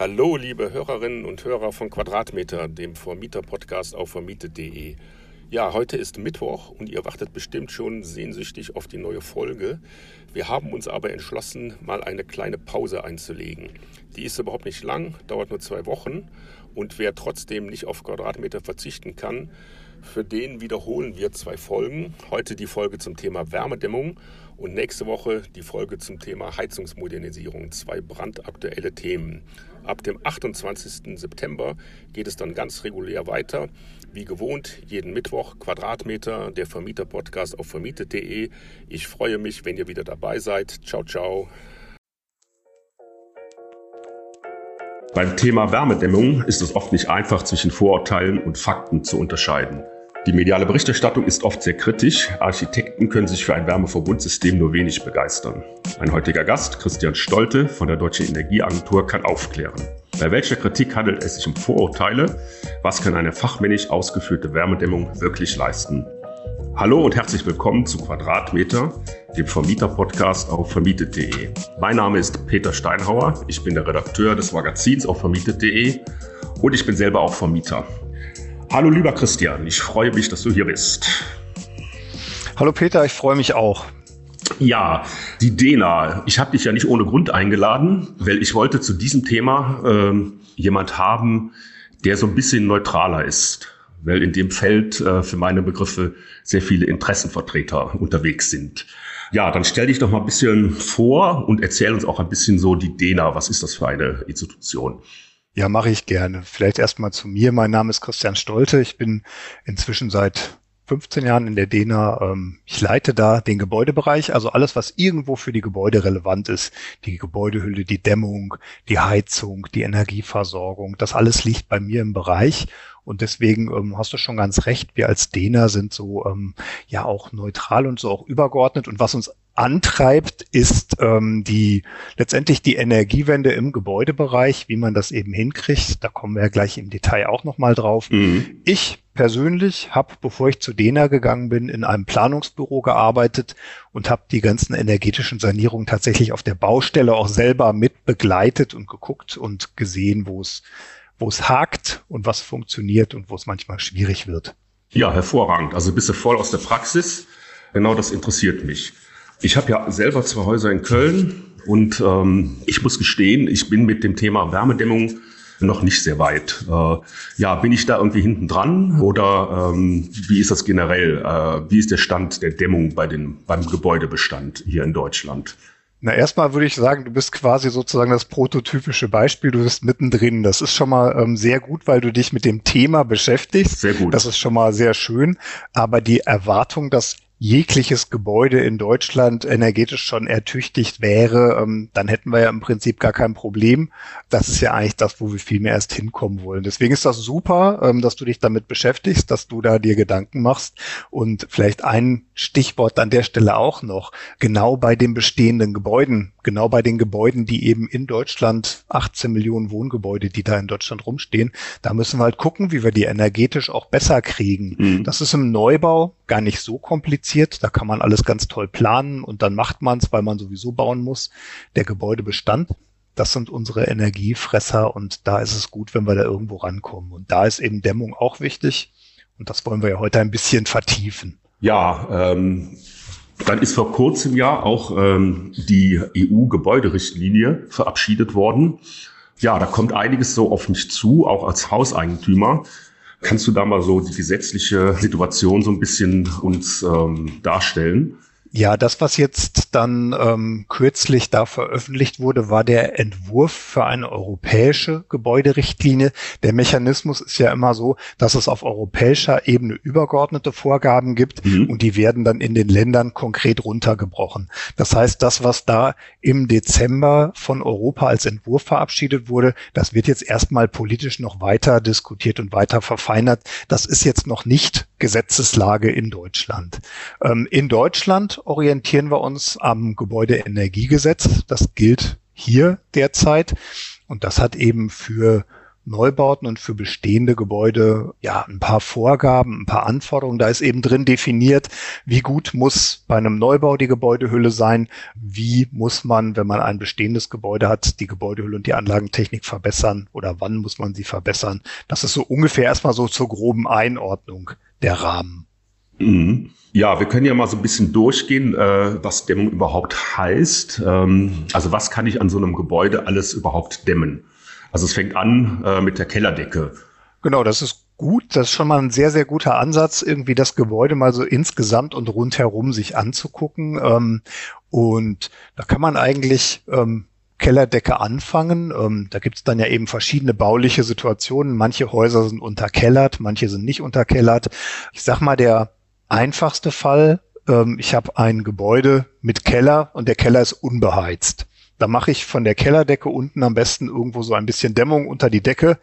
Hallo, liebe Hörerinnen und Hörer von Quadratmeter, dem Vermieter-Podcast auf vermietet.de. Ja, heute ist Mittwoch und ihr wartet bestimmt schon sehnsüchtig auf die neue Folge. Wir haben uns aber entschlossen, mal eine kleine Pause einzulegen. Die ist überhaupt nicht lang, dauert nur zwei Wochen und wer trotzdem nicht auf Quadratmeter verzichten kann, für den wiederholen wir zwei Folgen. Heute die Folge zum Thema Wärmedämmung und nächste Woche die Folge zum Thema Heizungsmodernisierung. Zwei brandaktuelle Themen. Ab dem 28. September geht es dann ganz regulär weiter. Wie gewohnt, jeden Mittwoch Quadratmeter, der Vermieter-Podcast auf vermietet.de. Ich freue mich, wenn ihr wieder dabei seid. Ciao, ciao. Beim Thema Wärmedämmung ist es oft nicht einfach, zwischen Vorurteilen und Fakten zu unterscheiden. Die mediale Berichterstattung ist oft sehr kritisch. Architekten können sich für ein Wärmeverbundsystem nur wenig begeistern. Mein heutiger Gast, Christian Stolte von der Deutschen Energieagentur, kann aufklären. Bei welcher Kritik handelt es sich um Vorurteile? Was kann eine fachmännisch ausgeführte Wärmedämmung wirklich leisten? Hallo und herzlich willkommen zu Quadratmeter, dem Vermieter-Podcast auf vermietet.de. Mein Name ist Peter Steinhauer, ich bin der Redakteur des Magazins auf vermietet.de und ich bin selber auch Vermieter. Hallo lieber Christian, ich freue mich, dass du hier bist. Hallo Peter, ich freue mich auch. Ja, die DENA. Ich habe dich ja nicht ohne Grund eingeladen, weil ich wollte zu diesem Thema äh, jemand haben, der so ein bisschen neutraler ist, weil in dem Feld äh, für meine Begriffe sehr viele Interessenvertreter unterwegs sind. Ja, dann stell dich doch mal ein bisschen vor und erzähl uns auch ein bisschen so die DENA. Was ist das für eine Institution? Ja, mache ich gerne. Vielleicht erstmal zu mir. Mein Name ist Christian Stolte. Ich bin inzwischen seit 15 Jahren in der DENA. Ähm, ich leite da den Gebäudebereich, also alles, was irgendwo für die Gebäude relevant ist. Die Gebäudehülle, die Dämmung, die Heizung, die Energieversorgung. Das alles liegt bei mir im Bereich. Und deswegen ähm, hast du schon ganz recht. Wir als DENA sind so ähm, ja auch neutral und so auch übergeordnet. Und was uns antreibt, ist ähm, die letztendlich die Energiewende im Gebäudebereich, wie man das eben hinkriegt. Da kommen wir ja gleich im Detail auch nochmal drauf. Mhm. Ich persönlich habe, bevor ich zu DENA gegangen bin, in einem Planungsbüro gearbeitet und habe die ganzen energetischen Sanierungen tatsächlich auf der Baustelle auch selber mit begleitet und geguckt und gesehen, wo es wo es hakt und was funktioniert und wo es manchmal schwierig wird. Ja, hervorragend. Also bist du voll aus der Praxis. Genau das interessiert mich. Ich habe ja selber zwei Häuser in Köln und ähm, ich muss gestehen, ich bin mit dem Thema Wärmedämmung noch nicht sehr weit. Äh, ja, bin ich da irgendwie hinten dran oder ähm, wie ist das generell? Äh, wie ist der Stand der Dämmung bei den, beim Gebäudebestand hier in Deutschland? Na, erstmal würde ich sagen, du bist quasi sozusagen das prototypische Beispiel. Du bist mittendrin. Das ist schon mal ähm, sehr gut, weil du dich mit dem Thema beschäftigst. Sehr gut. Das ist schon mal sehr schön. Aber die Erwartung, dass jegliches Gebäude in Deutschland energetisch schon ertüchtigt wäre, ähm, dann hätten wir ja im Prinzip gar kein Problem. Das ist ja eigentlich das, wo wir viel mehr erst hinkommen wollen. Deswegen ist das super, ähm, dass du dich damit beschäftigst, dass du da dir Gedanken machst und vielleicht ein Stichwort an der Stelle auch noch. Genau bei den bestehenden Gebäuden, genau bei den Gebäuden, die eben in Deutschland 18 Millionen Wohngebäude, die da in Deutschland rumstehen, da müssen wir halt gucken, wie wir die energetisch auch besser kriegen. Mhm. Das ist im Neubau gar nicht so kompliziert. Da kann man alles ganz toll planen und dann macht man es, weil man sowieso bauen muss. Der Gebäudebestand, das sind unsere Energiefresser und da ist es gut, wenn wir da irgendwo rankommen. Und da ist eben Dämmung auch wichtig und das wollen wir ja heute ein bisschen vertiefen. Ja, ähm, dann ist vor kurzem ja auch ähm, die EU-Gebäuderichtlinie verabschiedet worden. Ja, da kommt einiges so auf mich zu, auch als Hauseigentümer. Kannst du da mal so die gesetzliche Situation so ein bisschen uns ähm, darstellen? Ja, das, was jetzt dann ähm, kürzlich da veröffentlicht wurde, war der Entwurf für eine europäische Gebäuderichtlinie. Der Mechanismus ist ja immer so, dass es auf europäischer Ebene übergeordnete Vorgaben gibt mhm. und die werden dann in den Ländern konkret runtergebrochen. Das heißt, das, was da im Dezember von Europa als Entwurf verabschiedet wurde, das wird jetzt erstmal politisch noch weiter diskutiert und weiter verfeinert. Das ist jetzt noch nicht Gesetzeslage in Deutschland. Ähm, in Deutschland orientieren wir uns am Gebäudeenergiegesetz. Das gilt hier derzeit. Und das hat eben für Neubauten und für bestehende Gebäude ja ein paar Vorgaben, ein paar Anforderungen. Da ist eben drin definiert, wie gut muss bei einem Neubau die Gebäudehülle sein, wie muss man, wenn man ein bestehendes Gebäude hat, die Gebäudehülle und die Anlagentechnik verbessern oder wann muss man sie verbessern. Das ist so ungefähr erstmal so zur groben Einordnung der Rahmen. Mhm. Ja, wir können ja mal so ein bisschen durchgehen, äh, was Dämmung überhaupt heißt. Ähm, also was kann ich an so einem Gebäude alles überhaupt dämmen? Also es fängt an äh, mit der Kellerdecke. Genau, das ist gut. Das ist schon mal ein sehr, sehr guter Ansatz, irgendwie das Gebäude mal so insgesamt und rundherum sich anzugucken. Ähm, und da kann man eigentlich ähm, Kellerdecke anfangen. Ähm, da gibt es dann ja eben verschiedene bauliche Situationen. Manche Häuser sind unterkellert, manche sind nicht unterkellert. Ich sag mal, der einfachste Fall, ähm, ich habe ein Gebäude mit Keller und der Keller ist unbeheizt. Da mache ich von der Kellerdecke unten am besten irgendwo so ein bisschen Dämmung unter die Decke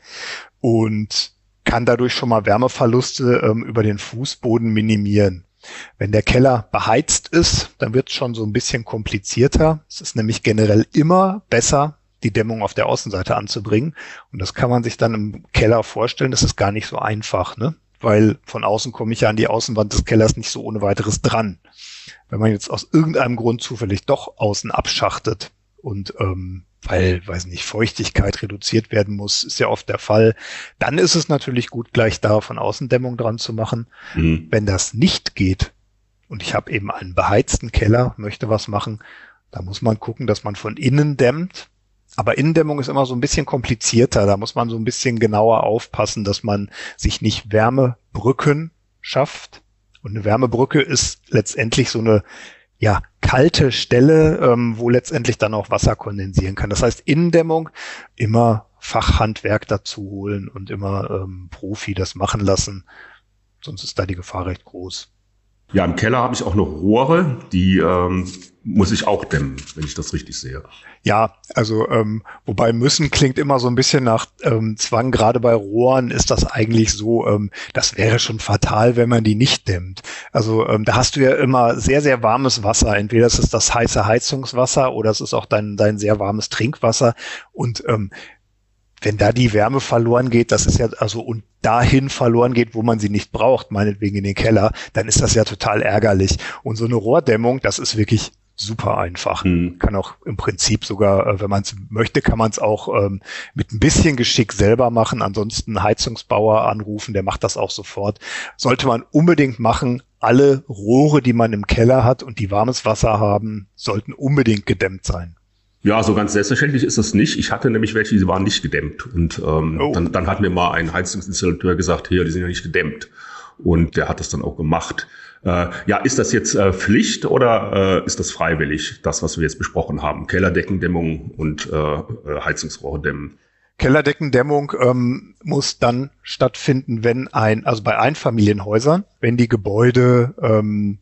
und kann dadurch schon mal Wärmeverluste ähm, über den Fußboden minimieren. Wenn der Keller beheizt ist, dann wird es schon so ein bisschen komplizierter. Es ist nämlich generell immer besser, die Dämmung auf der Außenseite anzubringen. Und das kann man sich dann im Keller vorstellen. Das ist gar nicht so einfach, ne? weil von außen komme ich ja an die Außenwand des Kellers nicht so ohne weiteres dran. Wenn man jetzt aus irgendeinem Grund zufällig doch außen abschachtet und ähm, weil, weiß nicht, Feuchtigkeit reduziert werden muss, ist ja oft der Fall. Dann ist es natürlich gut, gleich da von Außendämmung dran zu machen. Mhm. Wenn das nicht geht und ich habe eben einen beheizten Keller, möchte was machen, da muss man gucken, dass man von innen dämmt. Aber Innendämmung ist immer so ein bisschen komplizierter. Da muss man so ein bisschen genauer aufpassen, dass man sich nicht Wärmebrücken schafft. Und eine Wärmebrücke ist letztendlich so eine ja, kalte Stelle, ähm, wo letztendlich dann auch Wasser kondensieren kann. Das heißt, Innendämmung immer Fachhandwerk dazu holen und immer ähm, Profi das machen lassen. Sonst ist da die Gefahr recht groß. Ja, im Keller habe ich auch noch Rohre, die ähm, muss ich auch dämmen, wenn ich das richtig sehe. Ja, also ähm, wobei müssen klingt immer so ein bisschen nach ähm, Zwang. Gerade bei Rohren ist das eigentlich so, ähm, das wäre schon fatal, wenn man die nicht dämmt. Also ähm, da hast du ja immer sehr, sehr warmes Wasser. Entweder es ist das heiße Heizungswasser oder es ist auch dein, dein sehr warmes Trinkwasser. Und ähm, wenn da die Wärme verloren geht, das ist ja also und dahin verloren geht, wo man sie nicht braucht, meinetwegen in den Keller, dann ist das ja total ärgerlich. Und so eine Rohrdämmung, das ist wirklich super einfach. Mhm. Kann auch im Prinzip sogar, äh, wenn man es möchte, kann man es auch ähm, mit ein bisschen Geschick selber machen. Ansonsten Heizungsbauer anrufen, der macht das auch sofort. Sollte man unbedingt machen. Alle Rohre, die man im Keller hat und die warmes Wasser haben, sollten unbedingt gedämmt sein. Ja, so ganz selbstverständlich ist das nicht. Ich hatte nämlich welche, die waren nicht gedämmt. Und ähm, oh. dann, dann hat mir mal ein Heizungsinstallateur gesagt, hier, die sind ja nicht gedämmt. Und der hat das dann auch gemacht. Äh, ja, ist das jetzt äh, Pflicht oder äh, ist das freiwillig, das, was wir jetzt besprochen haben? Kellerdeckendämmung und äh, äh Heizungsrohre dämmen. Kellerdeckendämmung ähm, muss dann stattfinden, wenn ein, also bei Einfamilienhäusern, wenn die Gebäude ähm,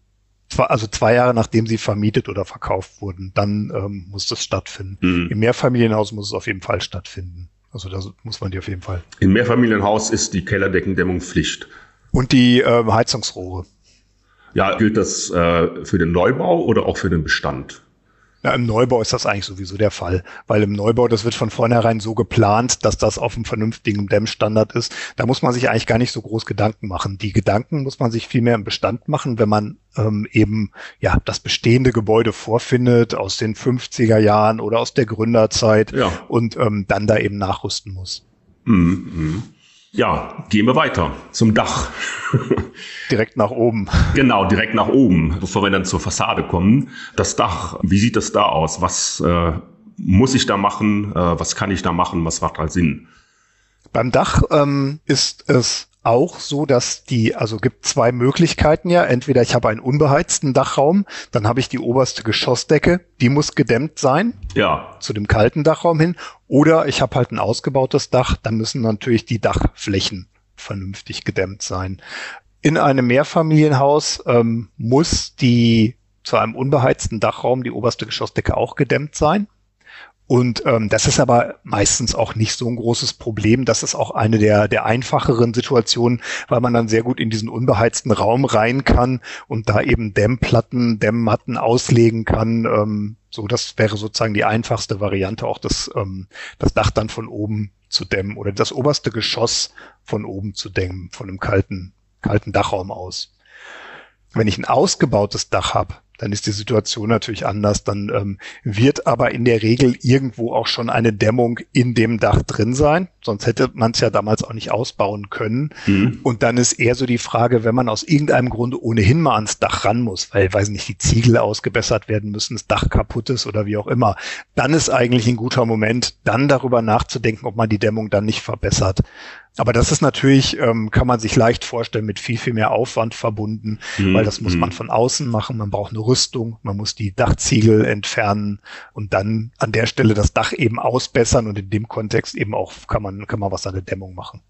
also zwei Jahre nachdem sie vermietet oder verkauft wurden, dann ähm, muss das stattfinden. Mhm. Im Mehrfamilienhaus muss es auf jeden Fall stattfinden. Also da muss man die auf jeden Fall. Im Mehrfamilienhaus ist die Kellerdeckendämmung Pflicht. Und die äh, Heizungsrohre. Ja, gilt das äh, für den Neubau oder auch für den Bestand? Ja, im Neubau ist das eigentlich sowieso der Fall, weil im Neubau, das wird von vornherein so geplant, dass das auf einem vernünftigen Dämmstandard ist. Da muss man sich eigentlich gar nicht so groß Gedanken machen. Die Gedanken muss man sich viel mehr im Bestand machen, wenn man ähm, eben ja das bestehende Gebäude vorfindet aus den 50er Jahren oder aus der Gründerzeit ja. und ähm, dann da eben nachrüsten muss. Mhm. Ja, gehen wir weiter zum Dach. direkt nach oben. Genau, direkt nach oben, bevor wir dann zur Fassade kommen. Das Dach, wie sieht das da aus? Was äh, muss ich da machen? Äh, was kann ich da machen? Was macht halt Sinn? Beim Dach ähm, ist es auch so, dass die, also gibt zwei Möglichkeiten ja. Entweder ich habe einen unbeheizten Dachraum, dann habe ich die oberste Geschossdecke, die muss gedämmt sein. Ja. Zu dem kalten Dachraum hin. Oder ich habe halt ein ausgebautes Dach, dann müssen natürlich die Dachflächen vernünftig gedämmt sein. In einem Mehrfamilienhaus ähm, muss die zu einem unbeheizten Dachraum die oberste Geschossdecke auch gedämmt sein. Und ähm, das ist aber meistens auch nicht so ein großes Problem. Das ist auch eine der, der einfacheren Situationen, weil man dann sehr gut in diesen unbeheizten Raum rein kann und da eben Dämmplatten, Dämmmatten auslegen kann. Ähm, so, das wäre sozusagen die einfachste Variante, auch das, ähm, das Dach dann von oben zu dämmen oder das oberste Geschoss von oben zu dämmen, von einem kalten, kalten Dachraum aus. Wenn ich ein ausgebautes Dach habe, dann ist die Situation natürlich anders. Dann ähm, wird aber in der Regel irgendwo auch schon eine Dämmung in dem Dach drin sein. Sonst hätte man es ja damals auch nicht ausbauen können. Mhm. Und dann ist eher so die Frage, wenn man aus irgendeinem Grunde ohnehin mal ans Dach ran muss, weil, weiß nicht, die Ziegel ausgebessert werden müssen, das Dach kaputt ist oder wie auch immer, dann ist eigentlich ein guter Moment, dann darüber nachzudenken, ob man die Dämmung dann nicht verbessert. Aber das ist natürlich, ähm, kann man sich leicht vorstellen, mit viel, viel mehr Aufwand verbunden, mhm. weil das muss man mhm. von außen machen. Man braucht eine Rüstung, man muss die Dachziegel entfernen und dann an der Stelle das Dach eben ausbessern und in dem Kontext eben auch kann man, kann man was an der Dämmung machen.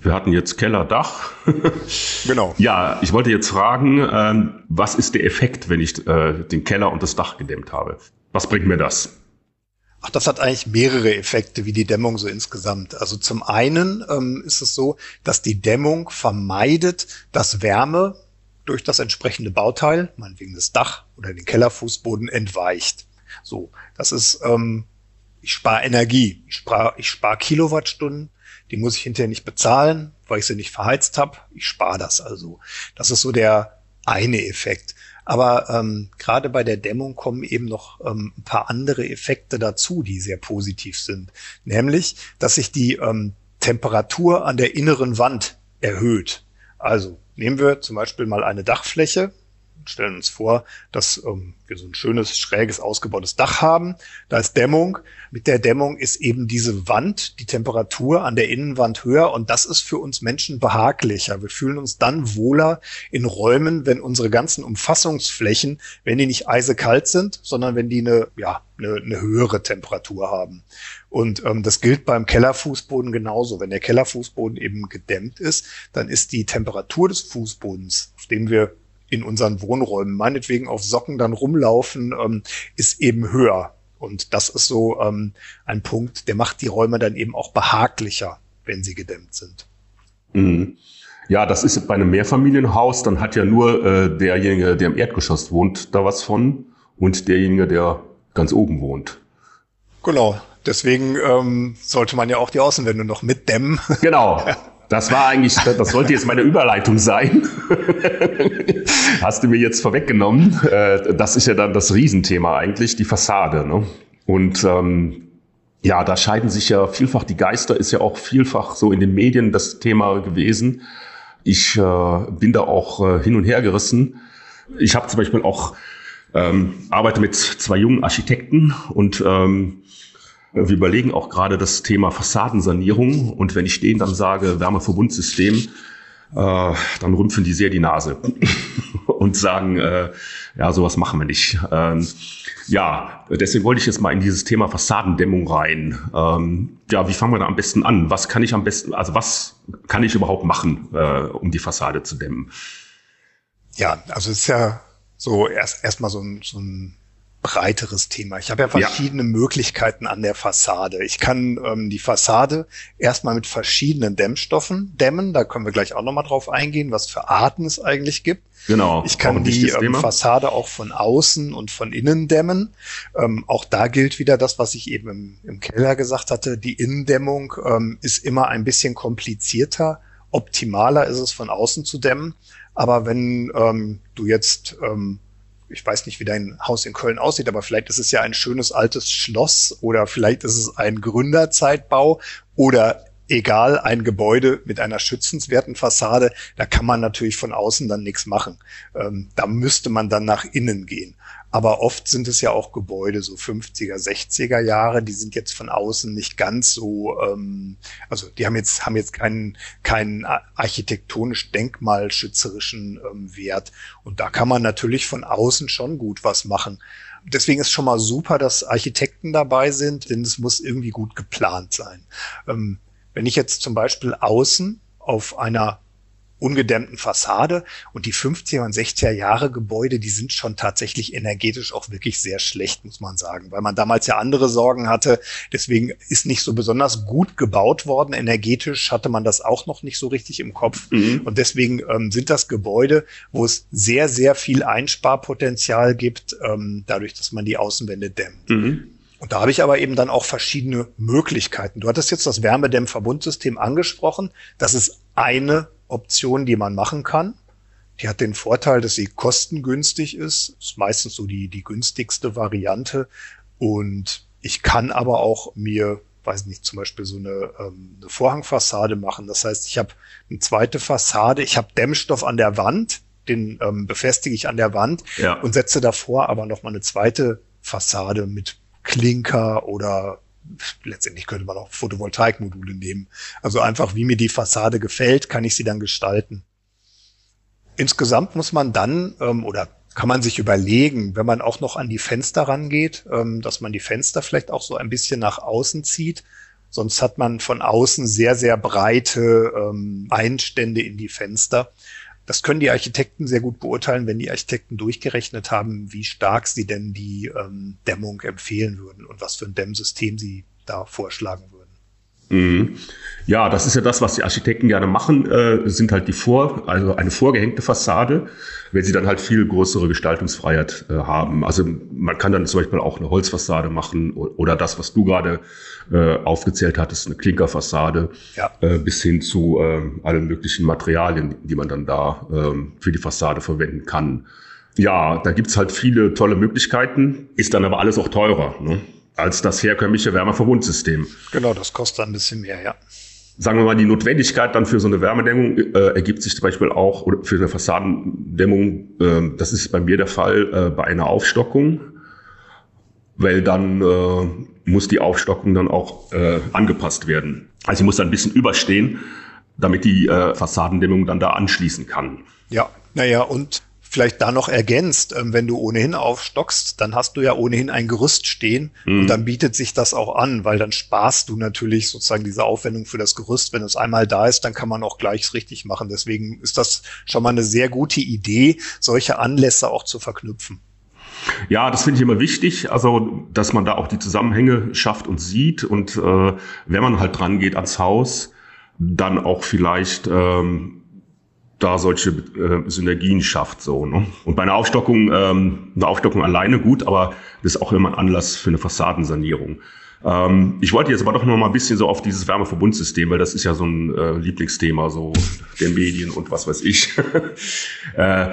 Wir hatten jetzt Keller, Dach. genau. Ja, ich wollte jetzt fragen, ähm, was ist der Effekt, wenn ich äh, den Keller und das Dach gedämmt habe? Was bringt mir das? Ach, das hat eigentlich mehrere Effekte, wie die Dämmung so insgesamt. Also zum einen ähm, ist es so, dass die Dämmung vermeidet, dass Wärme durch das entsprechende Bauteil, meinetwegen das Dach oder den Kellerfußboden, entweicht. So, das ist, ähm, ich spare Energie, ich spare ich spar Kilowattstunden, die muss ich hinterher nicht bezahlen, weil ich sie nicht verheizt habe. Ich spare das also. Das ist so der eine Effekt. Aber ähm, gerade bei der Dämmung kommen eben noch ähm, ein paar andere Effekte dazu, die sehr positiv sind. Nämlich, dass sich die ähm, Temperatur an der inneren Wand erhöht. Also nehmen wir zum Beispiel mal eine Dachfläche, stellen uns vor, dass ähm, wir so ein schönes, schräges, ausgebautes Dach haben. Da ist Dämmung. Mit der Dämmung ist eben diese Wand, die Temperatur an der Innenwand höher und das ist für uns Menschen behaglicher. Wir fühlen uns dann wohler in Räumen, wenn unsere ganzen Umfassungsflächen, wenn die nicht eisekalt sind, sondern wenn die eine, ja, eine, eine höhere Temperatur haben. Und ähm, das gilt beim Kellerfußboden genauso. Wenn der Kellerfußboden eben gedämmt ist, dann ist die Temperatur des Fußbodens, auf dem wir in unseren Wohnräumen, meinetwegen auf Socken dann rumlaufen, ähm, ist eben höher. Und das ist so ähm, ein Punkt, der macht die Räume dann eben auch behaglicher, wenn sie gedämmt sind. Mhm. Ja, das ist bei einem Mehrfamilienhaus, dann hat ja nur äh, derjenige, der im Erdgeschoss wohnt, da was von und derjenige, der ganz oben wohnt. Genau, deswegen ähm, sollte man ja auch die Außenwände noch mitdämmen. Genau. Das war eigentlich, das sollte jetzt meine Überleitung sein. Hast du mir jetzt vorweggenommen. Äh, das ist ja dann das Riesenthema eigentlich, die Fassade. Ne? Und ähm, ja, da scheiden sich ja vielfach die Geister, ist ja auch vielfach so in den Medien das Thema gewesen. Ich äh, bin da auch äh, hin und her gerissen. Ich habe zum Beispiel auch ähm, arbeite mit zwei jungen Architekten und ähm, wir überlegen auch gerade das Thema Fassadensanierung und wenn ich denen dann sage Wärmeverbundsystem, äh, dann rümpfen die sehr die Nase und sagen, äh, ja, sowas machen wir nicht. Ähm, ja, deswegen wollte ich jetzt mal in dieses Thema Fassadendämmung rein. Ähm, ja, wie fangen wir da am besten an? Was kann ich am besten, also was kann ich überhaupt machen, äh, um die Fassade zu dämmen? Ja, also es ist ja so erst erstmal so ein, so ein breiteres Thema. Ich habe ja verschiedene ja. Möglichkeiten an der Fassade. Ich kann ähm, die Fassade erstmal mit verschiedenen Dämmstoffen dämmen. Da können wir gleich auch nochmal drauf eingehen, was für Arten es eigentlich gibt. Genau. Ich kann die ähm, Fassade auch von außen und von innen dämmen. Ähm, auch da gilt wieder das, was ich eben im, im Keller gesagt hatte. Die Innendämmung ähm, ist immer ein bisschen komplizierter. Optimaler ist es von außen zu dämmen. Aber wenn ähm, du jetzt ähm, ich weiß nicht, wie dein Haus in Köln aussieht, aber vielleicht ist es ja ein schönes altes Schloss oder vielleicht ist es ein Gründerzeitbau oder egal, ein Gebäude mit einer schützenswerten Fassade, da kann man natürlich von außen dann nichts machen. Ähm, da müsste man dann nach innen gehen. Aber oft sind es ja auch Gebäude, so 50er, 60er Jahre, die sind jetzt von außen nicht ganz so, ähm, also die haben jetzt, haben jetzt keinen, keinen architektonisch denkmalschützerischen ähm, Wert. Und da kann man natürlich von außen schon gut was machen. Deswegen ist schon mal super, dass Architekten dabei sind, denn es muss irgendwie gut geplant sein. Ähm, wenn ich jetzt zum Beispiel außen auf einer ungedämmten Fassade. Und die 50er und 60er Jahre Gebäude, die sind schon tatsächlich energetisch auch wirklich sehr schlecht, muss man sagen, weil man damals ja andere Sorgen hatte. Deswegen ist nicht so besonders gut gebaut worden. Energetisch hatte man das auch noch nicht so richtig im Kopf. Mhm. Und deswegen ähm, sind das Gebäude, wo es sehr, sehr viel Einsparpotenzial gibt, ähm, dadurch, dass man die Außenwände dämmt. Mhm. Und da habe ich aber eben dann auch verschiedene Möglichkeiten. Du hattest jetzt das Wärmedämmverbundsystem angesprochen. Das ist eine Option, die man machen kann. Die hat den Vorteil, dass sie kostengünstig ist. Das ist meistens so die, die günstigste Variante. Und ich kann aber auch mir, weiß nicht, zum Beispiel so eine, ähm, eine Vorhangfassade machen. Das heißt, ich habe eine zweite Fassade, ich habe Dämmstoff an der Wand, den ähm, befestige ich an der Wand ja. und setze davor aber noch mal eine zweite Fassade mit Klinker oder letztendlich könnte man auch Photovoltaikmodule nehmen. Also einfach, wie mir die Fassade gefällt, kann ich sie dann gestalten. Insgesamt muss man dann ähm, oder kann man sich überlegen, wenn man auch noch an die Fenster rangeht, ähm, dass man die Fenster vielleicht auch so ein bisschen nach außen zieht. Sonst hat man von außen sehr, sehr breite ähm, Einstände in die Fenster. Das können die Architekten sehr gut beurteilen, wenn die Architekten durchgerechnet haben, wie stark sie denn die ähm, Dämmung empfehlen würden und was für ein Dämmsystem sie da vorschlagen würden. Mhm. Ja, das ist ja das, was die Architekten gerne machen, äh, sind halt die vor, also eine vorgehängte Fassade, wenn sie dann halt viel größere Gestaltungsfreiheit äh, haben. Also man kann dann zum Beispiel auch eine Holzfassade machen oder das, was du gerade äh, aufgezählt hattest, eine Klinkerfassade, ja. äh, bis hin zu äh, allen möglichen Materialien, die man dann da äh, für die Fassade verwenden kann. Ja, da gibt's halt viele tolle Möglichkeiten, ist dann aber alles auch teurer. Ne? Als das herkömmliche Wärmeverbundsystem. Genau, das kostet ein bisschen mehr, ja. Sagen wir mal, die Notwendigkeit dann für so eine Wärmedämmung äh, ergibt sich zum Beispiel auch oder für eine Fassadendämmung, äh, das ist bei mir der Fall äh, bei einer Aufstockung, weil dann äh, muss die Aufstockung dann auch äh, angepasst werden. Also sie muss dann ein bisschen überstehen, damit die äh, Fassadendämmung dann da anschließen kann. Ja, naja, und vielleicht da noch ergänzt, ähm, wenn du ohnehin aufstockst, dann hast du ja ohnehin ein Gerüst stehen mhm. und dann bietet sich das auch an, weil dann sparst du natürlich sozusagen diese Aufwendung für das Gerüst. Wenn es einmal da ist, dann kann man auch gleich richtig machen. Deswegen ist das schon mal eine sehr gute Idee, solche Anlässe auch zu verknüpfen. Ja, das finde ich immer wichtig, also dass man da auch die Zusammenhänge schafft und sieht und äh, wenn man halt dran geht ans Haus, dann auch vielleicht ähm, da solche äh, Synergien schafft. So, ne? Und bei einer Aufstockung, ähm, eine Aufstockung alleine gut, aber das ist auch immer ein Anlass für eine Fassadensanierung. Ähm, ich wollte jetzt aber doch noch mal ein bisschen so auf dieses Wärmeverbundsystem, weil das ist ja so ein äh, Lieblingsthema so der Medien und was weiß ich. äh,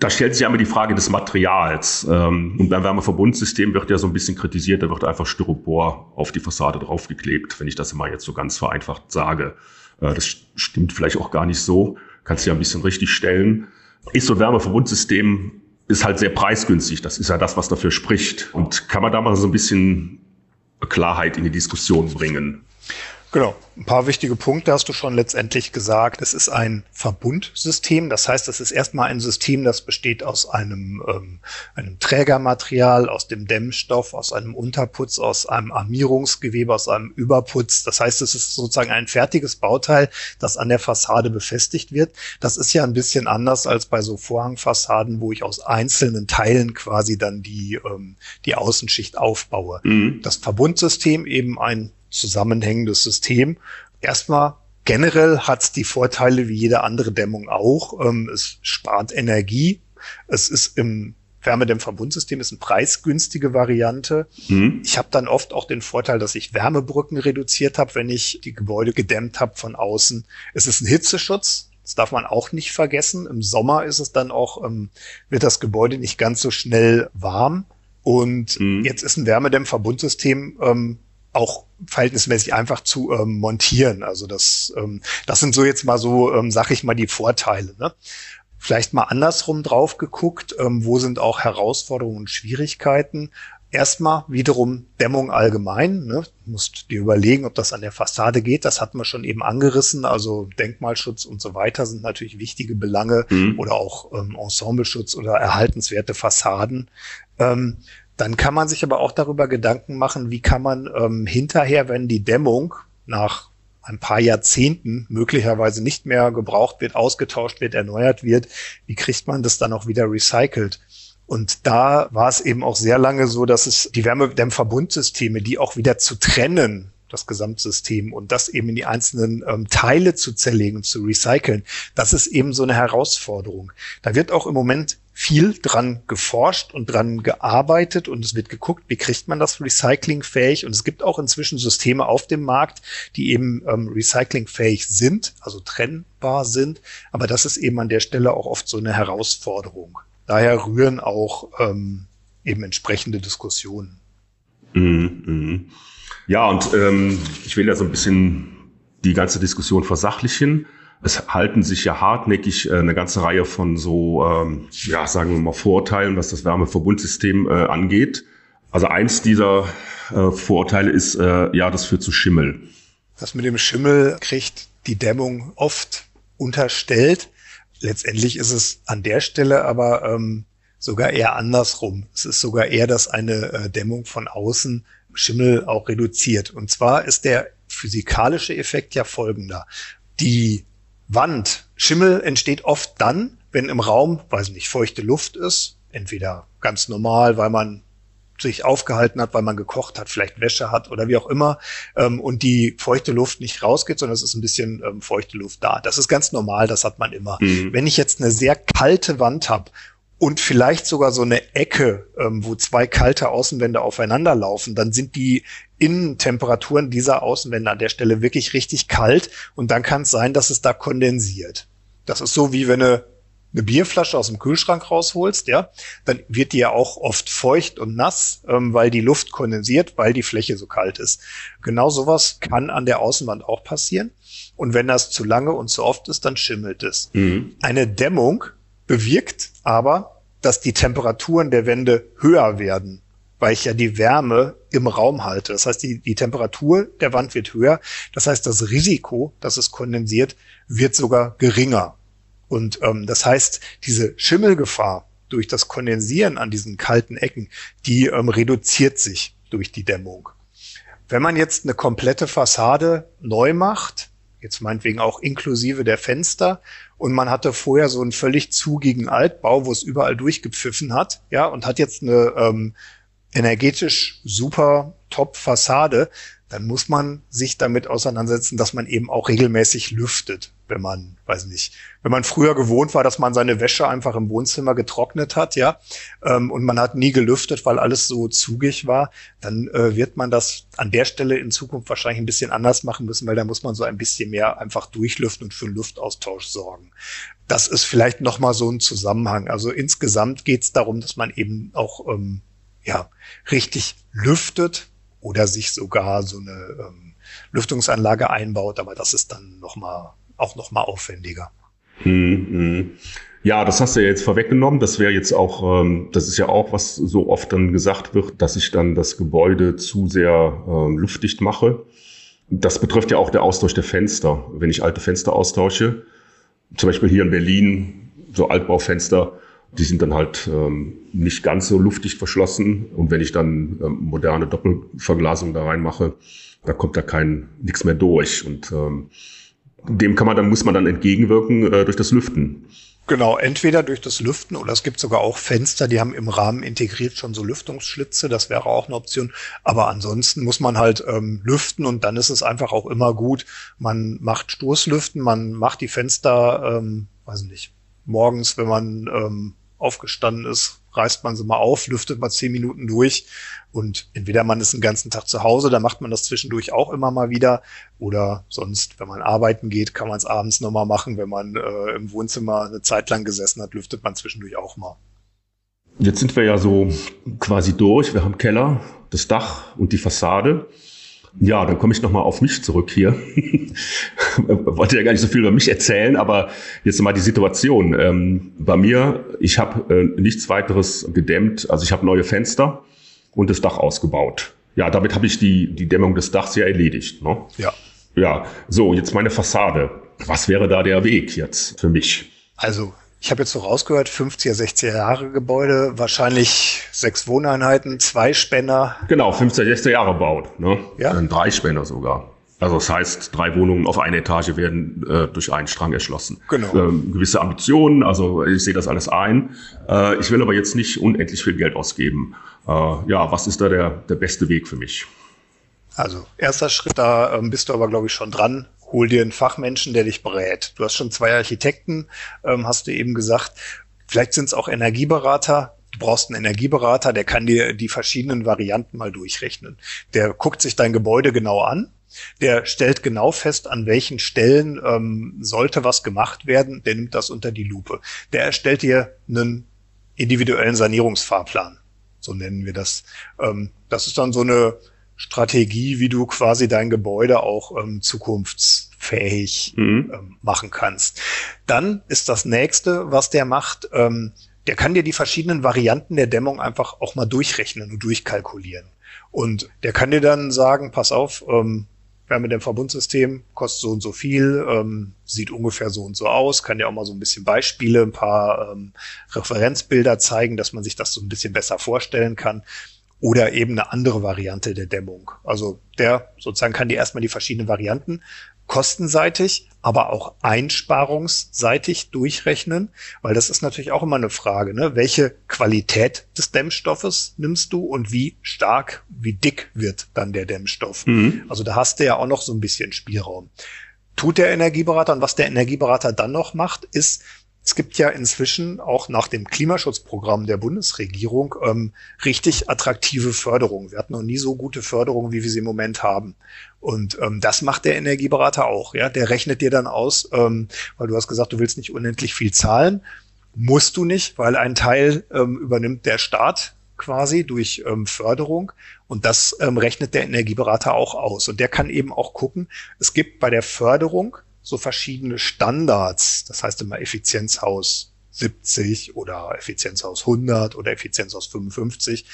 da stellt sich einmal die Frage des Materials. Ähm, und beim Wärmeverbundsystem wird ja so ein bisschen kritisiert, da wird einfach Styropor auf die Fassade draufgeklebt, wenn ich das mal jetzt so ganz vereinfacht sage. Äh, das stimmt vielleicht auch gar nicht so kannst du ja ein bisschen richtig stellen. Ist so ein Wärmeverbundsystem ist halt sehr preisgünstig. Das ist ja das, was dafür spricht. Und kann man da mal so ein bisschen Klarheit in die Diskussion bringen? Genau. Ein paar wichtige Punkte hast du schon letztendlich gesagt. Es ist ein Verbundsystem. Das heißt, es ist erstmal ein System, das besteht aus einem, ähm, einem Trägermaterial, aus dem Dämmstoff, aus einem Unterputz, aus einem Armierungsgewebe, aus einem Überputz. Das heißt, es ist sozusagen ein fertiges Bauteil, das an der Fassade befestigt wird. Das ist ja ein bisschen anders als bei so Vorhangfassaden, wo ich aus einzelnen Teilen quasi dann die, ähm, die Außenschicht aufbaue. Mhm. Das Verbundsystem eben ein zusammenhängendes System. Erstmal generell hat es die Vorteile wie jede andere Dämmung auch. Ähm, es spart Energie. Es ist im Wärmedämmverbundsystem ist eine preisgünstige Variante. Mhm. Ich habe dann oft auch den Vorteil, dass ich Wärmebrücken reduziert habe, wenn ich die Gebäude gedämmt habe von außen. Es ist ein Hitzeschutz. Das darf man auch nicht vergessen. Im Sommer ist es dann auch, ähm, wird das Gebäude nicht ganz so schnell warm. Und mhm. jetzt ist ein Wärmedämmverbundsystem ähm, auch verhältnismäßig einfach zu ähm, montieren. Also das, ähm, das sind so jetzt mal so, ähm, sag ich mal, die Vorteile. Ne? Vielleicht mal andersrum drauf geguckt, ähm, wo sind auch Herausforderungen und Schwierigkeiten. Erstmal wiederum Dämmung allgemein. Ne? Du musst dir überlegen, ob das an der Fassade geht. Das hatten wir schon eben angerissen. Also Denkmalschutz und so weiter sind natürlich wichtige Belange mhm. oder auch ähm, Ensembleschutz oder erhaltenswerte Fassaden. Ähm, dann kann man sich aber auch darüber Gedanken machen, wie kann man ähm, hinterher, wenn die Dämmung nach ein paar Jahrzehnten möglicherweise nicht mehr gebraucht wird, ausgetauscht wird, erneuert wird, wie kriegt man das dann auch wieder recycelt? Und da war es eben auch sehr lange so, dass es die Wärmedämmverbundsysteme, die auch wieder zu trennen, das Gesamtsystem und das eben in die einzelnen ähm, Teile zu zerlegen, zu recyceln, das ist eben so eine Herausforderung. Da wird auch im Moment viel dran geforscht und dran gearbeitet und es wird geguckt, wie kriegt man das recyclingfähig und es gibt auch inzwischen Systeme auf dem Markt, die eben ähm, recyclingfähig sind, also trennbar sind, aber das ist eben an der Stelle auch oft so eine Herausforderung. Daher rühren auch ähm, eben entsprechende Diskussionen. Mhm, mh. Ja, und ähm, ich will ja so ein bisschen die ganze Diskussion versachlichen es halten sich ja hartnäckig äh, eine ganze Reihe von so, ähm, ja, sagen wir mal, Vorurteilen, was das Wärmeverbundsystem äh, angeht. Also eins dieser äh, Vorurteile ist, äh, ja, das führt zu Schimmel. Das mit dem Schimmel kriegt die Dämmung oft unterstellt. Letztendlich ist es an der Stelle aber ähm, sogar eher andersrum. Es ist sogar eher, dass eine äh, Dämmung von außen Schimmel auch reduziert. Und zwar ist der physikalische Effekt ja folgender. Die Wand. Schimmel entsteht oft dann, wenn im Raum, weiß nicht, feuchte Luft ist. Entweder ganz normal, weil man sich aufgehalten hat, weil man gekocht hat, vielleicht Wäsche hat oder wie auch immer, ähm, und die feuchte Luft nicht rausgeht, sondern es ist ein bisschen ähm, feuchte Luft da. Das ist ganz normal, das hat man immer. Mhm. Wenn ich jetzt eine sehr kalte Wand habe und vielleicht sogar so eine Ecke, ähm, wo zwei kalte Außenwände aufeinander laufen, dann sind die Innentemperaturen dieser Außenwände an der Stelle wirklich richtig kalt und dann kann es sein, dass es da kondensiert. Das ist so wie wenn du eine Bierflasche aus dem Kühlschrank rausholst, ja, dann wird die ja auch oft feucht und nass, ähm, weil die Luft kondensiert, weil die Fläche so kalt ist. Genau sowas kann an der Außenwand auch passieren. Und wenn das zu lange und zu oft ist, dann schimmelt es. Mhm. Eine Dämmung bewirkt aber, dass die Temperaturen der Wände höher werden, weil ich ja die Wärme im Raum halte. Das heißt, die, die Temperatur der Wand wird höher. Das heißt, das Risiko, dass es kondensiert, wird sogar geringer. Und ähm, das heißt, diese Schimmelgefahr durch das Kondensieren an diesen kalten Ecken, die ähm, reduziert sich durch die Dämmung. Wenn man jetzt eine komplette Fassade neu macht, jetzt meinetwegen auch inklusive der Fenster und man hatte vorher so einen völlig zugigen Altbau, wo es überall durchgepfiffen hat, ja, und hat jetzt eine ähm, energetisch super Top-Fassade, dann muss man sich damit auseinandersetzen, dass man eben auch regelmäßig lüftet, wenn man, weiß nicht, wenn man früher gewohnt war, dass man seine Wäsche einfach im Wohnzimmer getrocknet hat, ja, ähm, und man hat nie gelüftet, weil alles so zugig war, dann äh, wird man das an der Stelle in Zukunft wahrscheinlich ein bisschen anders machen müssen, weil da muss man so ein bisschen mehr einfach durchlüften und für einen Luftaustausch sorgen. Das ist vielleicht nochmal so ein Zusammenhang. Also insgesamt geht es darum, dass man eben auch ähm, ja, richtig lüftet oder sich sogar so eine ähm, Lüftungsanlage einbaut, aber das ist dann noch mal, auch nochmal aufwendiger. Hm, hm. Ja, das hast du ja jetzt vorweggenommen. Das wäre jetzt auch, ähm, das ist ja auch, was so oft dann gesagt wird, dass ich dann das Gebäude zu sehr ähm, luftdicht mache. Das betrifft ja auch der Austausch der Fenster. Wenn ich alte Fenster austausche, zum Beispiel hier in Berlin, so Altbaufenster, die sind dann halt ähm, nicht ganz so luftig verschlossen. Und wenn ich dann ähm, moderne Doppelverglasung da reinmache, da kommt da kein nichts mehr durch. Und ähm, dem kann man dann muss man dann entgegenwirken äh, durch das Lüften. Genau, entweder durch das Lüften oder es gibt sogar auch Fenster, die haben im Rahmen integriert schon so Lüftungsschlitze. Das wäre auch eine Option. Aber ansonsten muss man halt ähm, lüften und dann ist es einfach auch immer gut. Man macht Stoßlüften, man macht die Fenster, ähm, weiß nicht, morgens, wenn man ähm, aufgestanden ist, reißt man sie mal auf, lüftet mal zehn Minuten durch und entweder man ist den ganzen Tag zu Hause, dann macht man das zwischendurch auch immer mal wieder oder sonst, wenn man arbeiten geht, kann man es abends nochmal machen. Wenn man äh, im Wohnzimmer eine Zeit lang gesessen hat, lüftet man zwischendurch auch mal. Jetzt sind wir ja so quasi durch. Wir haben Keller, das Dach und die Fassade. Ja, dann komme ich nochmal auf mich zurück hier. Wollte ja gar nicht so viel über mich erzählen, aber jetzt mal die Situation. Ähm, bei mir, ich habe äh, nichts weiteres gedämmt. Also ich habe neue Fenster und das Dach ausgebaut. Ja, damit habe ich die, die Dämmung des Dachs ja erledigt. Ne? Ja. Ja, so, jetzt meine Fassade. Was wäre da der Weg jetzt für mich? Also ich habe jetzt so rausgehört, 50er, 60er Jahre Gebäude, wahrscheinlich sechs Wohneinheiten, zwei Spänner. Genau, 50er, 60er Jahre baut. Ne? Ja. Dann drei Spänner sogar. Also das heißt, drei Wohnungen auf eine Etage werden äh, durch einen Strang erschlossen. Genau. Ähm, gewisse Ambitionen, also ich sehe das alles ein. Äh, ich will aber jetzt nicht unendlich viel Geld ausgeben. Äh, ja, was ist da der, der beste Weg für mich? Also erster Schritt, da ähm, bist du aber, glaube ich, schon dran. Hol dir einen Fachmenschen, der dich berät. Du hast schon zwei Architekten, ähm, hast du eben gesagt. Vielleicht sind es auch Energieberater. Du brauchst einen Energieberater, der kann dir die verschiedenen Varianten mal durchrechnen. Der guckt sich dein Gebäude genau an der stellt genau fest, an welchen Stellen ähm, sollte was gemacht werden. Der nimmt das unter die Lupe. Der erstellt dir einen individuellen Sanierungsfahrplan. So nennen wir das. Ähm, das ist dann so eine Strategie, wie du quasi dein Gebäude auch ähm, zukunftsfähig mhm. ähm, machen kannst. Dann ist das nächste, was der macht, ähm, der kann dir die verschiedenen Varianten der Dämmung einfach auch mal durchrechnen und durchkalkulieren. Und der kann dir dann sagen, pass auf, ähm, Wärmedämmverbundsystem kostet so und so viel, ähm, sieht ungefähr so und so aus, kann ja auch mal so ein bisschen Beispiele, ein paar ähm, Referenzbilder zeigen, dass man sich das so ein bisschen besser vorstellen kann. Oder eben eine andere Variante der Dämmung. Also der sozusagen kann dir erstmal die verschiedenen Varianten kostenseitig, aber auch einsparungsseitig durchrechnen, weil das ist natürlich auch immer eine Frage, ne? welche Qualität des Dämmstoffes nimmst du und wie stark, wie dick wird dann der Dämmstoff. Mhm. Also da hast du ja auch noch so ein bisschen Spielraum. Tut der Energieberater und was der Energieberater dann noch macht, ist, es gibt ja inzwischen auch nach dem Klimaschutzprogramm der Bundesregierung ähm, richtig attraktive Förderung. Wir hatten noch nie so gute Förderung, wie wir sie im Moment haben. Und ähm, das macht der Energieberater auch. Ja, der rechnet dir dann aus, ähm, weil du hast gesagt, du willst nicht unendlich viel zahlen. Musst du nicht, weil ein Teil ähm, übernimmt der Staat quasi durch ähm, Förderung und das ähm, rechnet der Energieberater auch aus. Und der kann eben auch gucken, es gibt bei der Förderung so verschiedene Standards. Das heißt immer Effizienzhaus 70 oder Effizienzhaus 100 oder Effizienzhaus 55.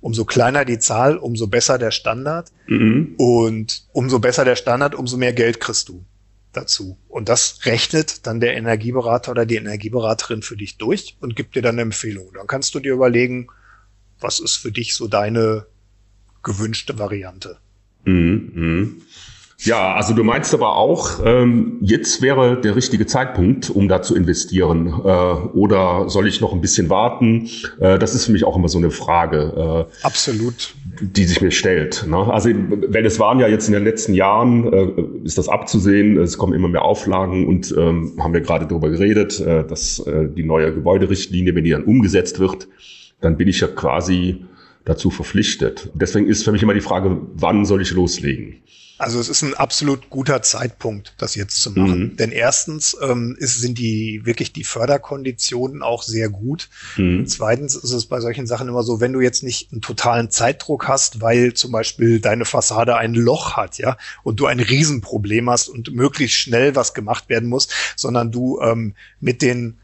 Umso kleiner die Zahl, umso besser der Standard. Mhm. Und umso besser der Standard, umso mehr Geld kriegst du dazu. Und das rechnet dann der Energieberater oder die Energieberaterin für dich durch und gibt dir dann eine Empfehlung. Dann kannst du dir überlegen, was ist für dich so deine gewünschte Variante. Mhm. Ja, also du meinst aber auch, ähm, jetzt wäre der richtige Zeitpunkt, um da zu investieren. Äh, oder soll ich noch ein bisschen warten? Äh, das ist für mich auch immer so eine Frage. Äh, Absolut. Die sich mir stellt. Ne? Also, wenn es waren ja jetzt in den letzten Jahren, äh, ist das abzusehen. Es kommen immer mehr Auflagen und ähm, haben wir gerade darüber geredet, äh, dass äh, die neue Gebäuderichtlinie, wenn die dann umgesetzt wird, dann bin ich ja quasi dazu verpflichtet. Deswegen ist für mich immer die Frage, wann soll ich loslegen? Also es ist ein absolut guter Zeitpunkt, das jetzt zu machen. Mhm. Denn erstens ähm, ist, sind die wirklich die Förderkonditionen auch sehr gut. Mhm. Zweitens ist es bei solchen Sachen immer so, wenn du jetzt nicht einen totalen Zeitdruck hast, weil zum Beispiel deine Fassade ein Loch hat, ja, und du ein Riesenproblem hast und möglichst schnell was gemacht werden muss, sondern du ähm, mit den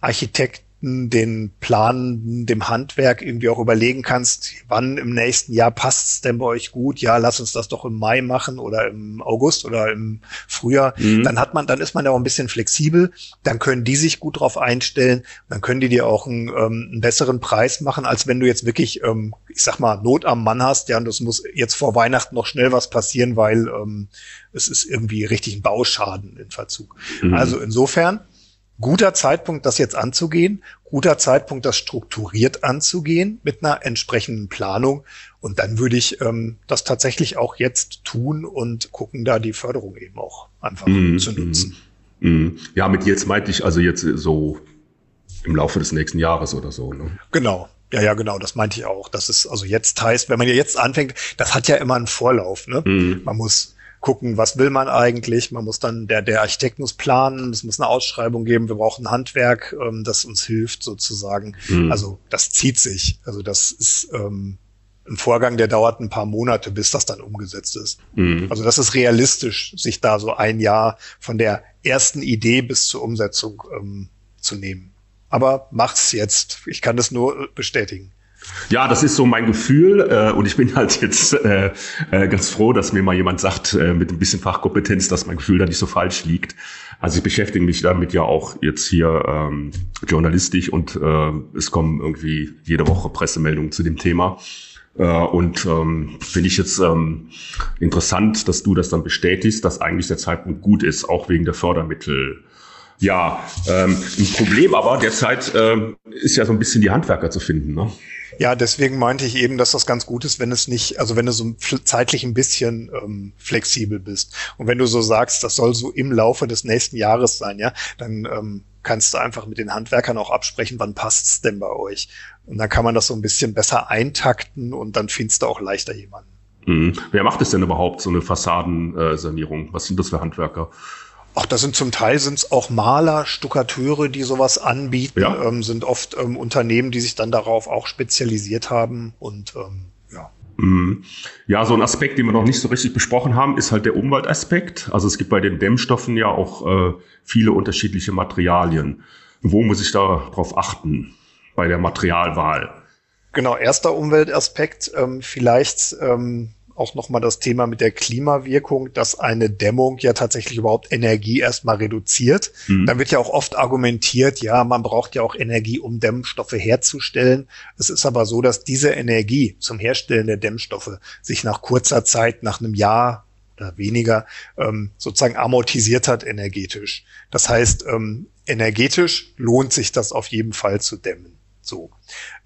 Architekten Architekten, den Planen, dem Handwerk irgendwie auch überlegen kannst, wann im nächsten Jahr passt es denn bei euch gut? Ja, lass uns das doch im Mai machen oder im August oder im Frühjahr. Mhm. Dann hat man, dann ist man ja auch ein bisschen flexibel. Dann können die sich gut drauf einstellen. Dann können die dir auch einen, ähm, einen besseren Preis machen, als wenn du jetzt wirklich, ähm, ich sag mal, Not am Mann hast. Ja, und das muss jetzt vor Weihnachten noch schnell was passieren, weil ähm, es ist irgendwie richtig ein Bauschaden in Verzug. Mhm. Also insofern guter Zeitpunkt, das jetzt anzugehen, guter Zeitpunkt, das strukturiert anzugehen mit einer entsprechenden Planung. Und dann würde ich ähm, das tatsächlich auch jetzt tun und gucken, da die Förderung eben auch einfach mm, zu nutzen. Mm, Ja, mit jetzt meinte ich also jetzt so im Laufe des nächsten Jahres oder so. Ne? Genau. Ja, ja, genau, das meinte ich auch. Das ist also jetzt heißt, wenn man ja jetzt anfängt, das hat ja immer einen Vorlauf. Ne? Mm. Man muss gucken, was will man eigentlich. Man muss dann, der, der Architekt muss planen, es muss eine Ausschreibung geben, wir brauchen Handwerk, ähm, das uns hilft sozusagen. Mhm. Also das zieht sich. Also das ist ähm, ein Vorgang, der dauert ein paar Monate, bis das dann umgesetzt ist. Mhm. Also das ist realistisch, sich da so ein Jahr von der ersten Idee bis zur Umsetzung ähm, zu nehmen. Aber macht's jetzt. Ich kann das nur bestätigen. Ja, das ist so mein Gefühl äh, und ich bin halt jetzt äh, äh, ganz froh, dass mir mal jemand sagt äh, mit ein bisschen Fachkompetenz, dass mein Gefühl da nicht so falsch liegt. Also ich beschäftige mich damit ja auch jetzt hier ähm, journalistisch und äh, es kommen irgendwie jede Woche Pressemeldungen zu dem Thema. Äh, und ähm, finde ich jetzt ähm, interessant, dass du das dann bestätigst, dass eigentlich der Zeitpunkt gut ist, auch wegen der Fördermittel. Ja, ähm, ein Problem aber derzeit ähm, ist ja so ein bisschen die Handwerker zu finden. Ne? Ja, deswegen meinte ich eben, dass das ganz gut ist, wenn es nicht, also wenn du so zeitlich ein bisschen ähm, flexibel bist. Und wenn du so sagst, das soll so im Laufe des nächsten Jahres sein, ja, dann ähm, kannst du einfach mit den Handwerkern auch absprechen, wann passt's denn bei euch. Und dann kann man das so ein bisschen besser eintakten und dann findest du auch leichter jemanden. Mhm. Wer macht es denn überhaupt, so eine Fassadensanierung? Was sind das für Handwerker? Ach, das sind zum Teil sind's auch Maler, Stuckateure, die sowas anbieten, ja. ähm, sind oft ähm, Unternehmen, die sich dann darauf auch spezialisiert haben und ähm, ja. Mhm. Ja, so ein Aspekt, den wir noch nicht so richtig besprochen haben, ist halt der Umweltaspekt. Also es gibt bei den Dämmstoffen ja auch äh, viele unterschiedliche Materialien. Wo muss ich da drauf achten bei der Materialwahl? Genau, erster Umweltaspekt, ähm, vielleicht ähm, auch nochmal das Thema mit der Klimawirkung, dass eine Dämmung ja tatsächlich überhaupt Energie erstmal reduziert. Mhm. Dann wird ja auch oft argumentiert, ja, man braucht ja auch Energie, um Dämmstoffe herzustellen. Es ist aber so, dass diese Energie zum Herstellen der Dämmstoffe sich nach kurzer Zeit, nach einem Jahr oder weniger, ähm, sozusagen amortisiert hat energetisch. Das heißt, ähm, energetisch lohnt sich das auf jeden Fall zu dämmen. So.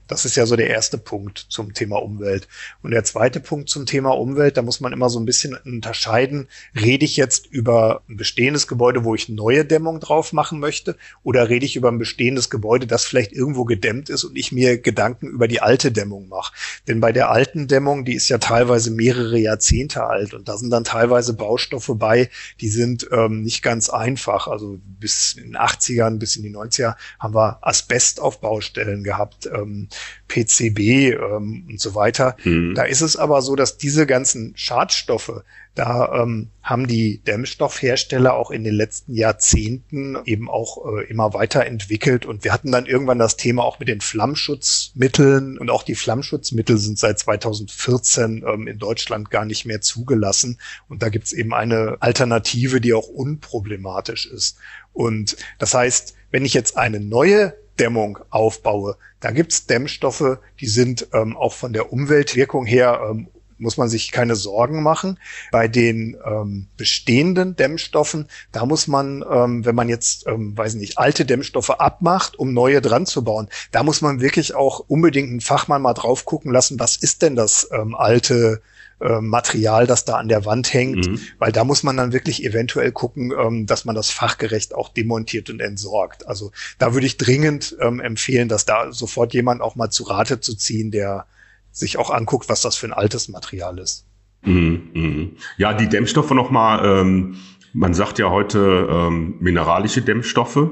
Das ist ja so der erste Punkt zum Thema Umwelt. Und der zweite Punkt zum Thema Umwelt, da muss man immer so ein bisschen unterscheiden, rede ich jetzt über ein bestehendes Gebäude, wo ich neue Dämmung drauf machen möchte, oder rede ich über ein bestehendes Gebäude, das vielleicht irgendwo gedämmt ist und ich mir Gedanken über die alte Dämmung mache. Denn bei der alten Dämmung, die ist ja teilweise mehrere Jahrzehnte alt und da sind dann teilweise Baustoffe bei, die sind ähm, nicht ganz einfach. Also bis in den 80ern, bis in die 90er haben wir Asbest auf Baustellen gehabt. Ähm, PCB ähm, und so weiter. Mhm. Da ist es aber so, dass diese ganzen Schadstoffe, da ähm, haben die Dämmstoffhersteller auch in den letzten Jahrzehnten eben auch äh, immer weiterentwickelt. Und wir hatten dann irgendwann das Thema auch mit den Flammschutzmitteln. Und auch die Flammschutzmittel sind seit 2014 ähm, in Deutschland gar nicht mehr zugelassen. Und da gibt's eben eine Alternative, die auch unproblematisch ist. Und das heißt, wenn ich jetzt eine neue Dämmung aufbaue. Da gibt's Dämmstoffe, die sind ähm, auch von der Umweltwirkung her ähm, muss man sich keine Sorgen machen. Bei den ähm, bestehenden Dämmstoffen, da muss man, ähm, wenn man jetzt, ähm, weiß nicht, alte Dämmstoffe abmacht, um neue dran zu bauen, da muss man wirklich auch unbedingt einen Fachmann mal drauf gucken lassen, was ist denn das ähm, alte äh, Material, das da an der Wand hängt, mhm. weil da muss man dann wirklich eventuell gucken, ähm, dass man das fachgerecht auch demontiert und entsorgt. Also da würde ich dringend ähm, empfehlen, dass da sofort jemand auch mal zu Rate zu ziehen, der sich auch anguckt, was das für ein altes Material ist. Mhm, mhm. Ja, die Dämmstoffe nochmal, ähm, man sagt ja heute ähm, mineralische Dämmstoffe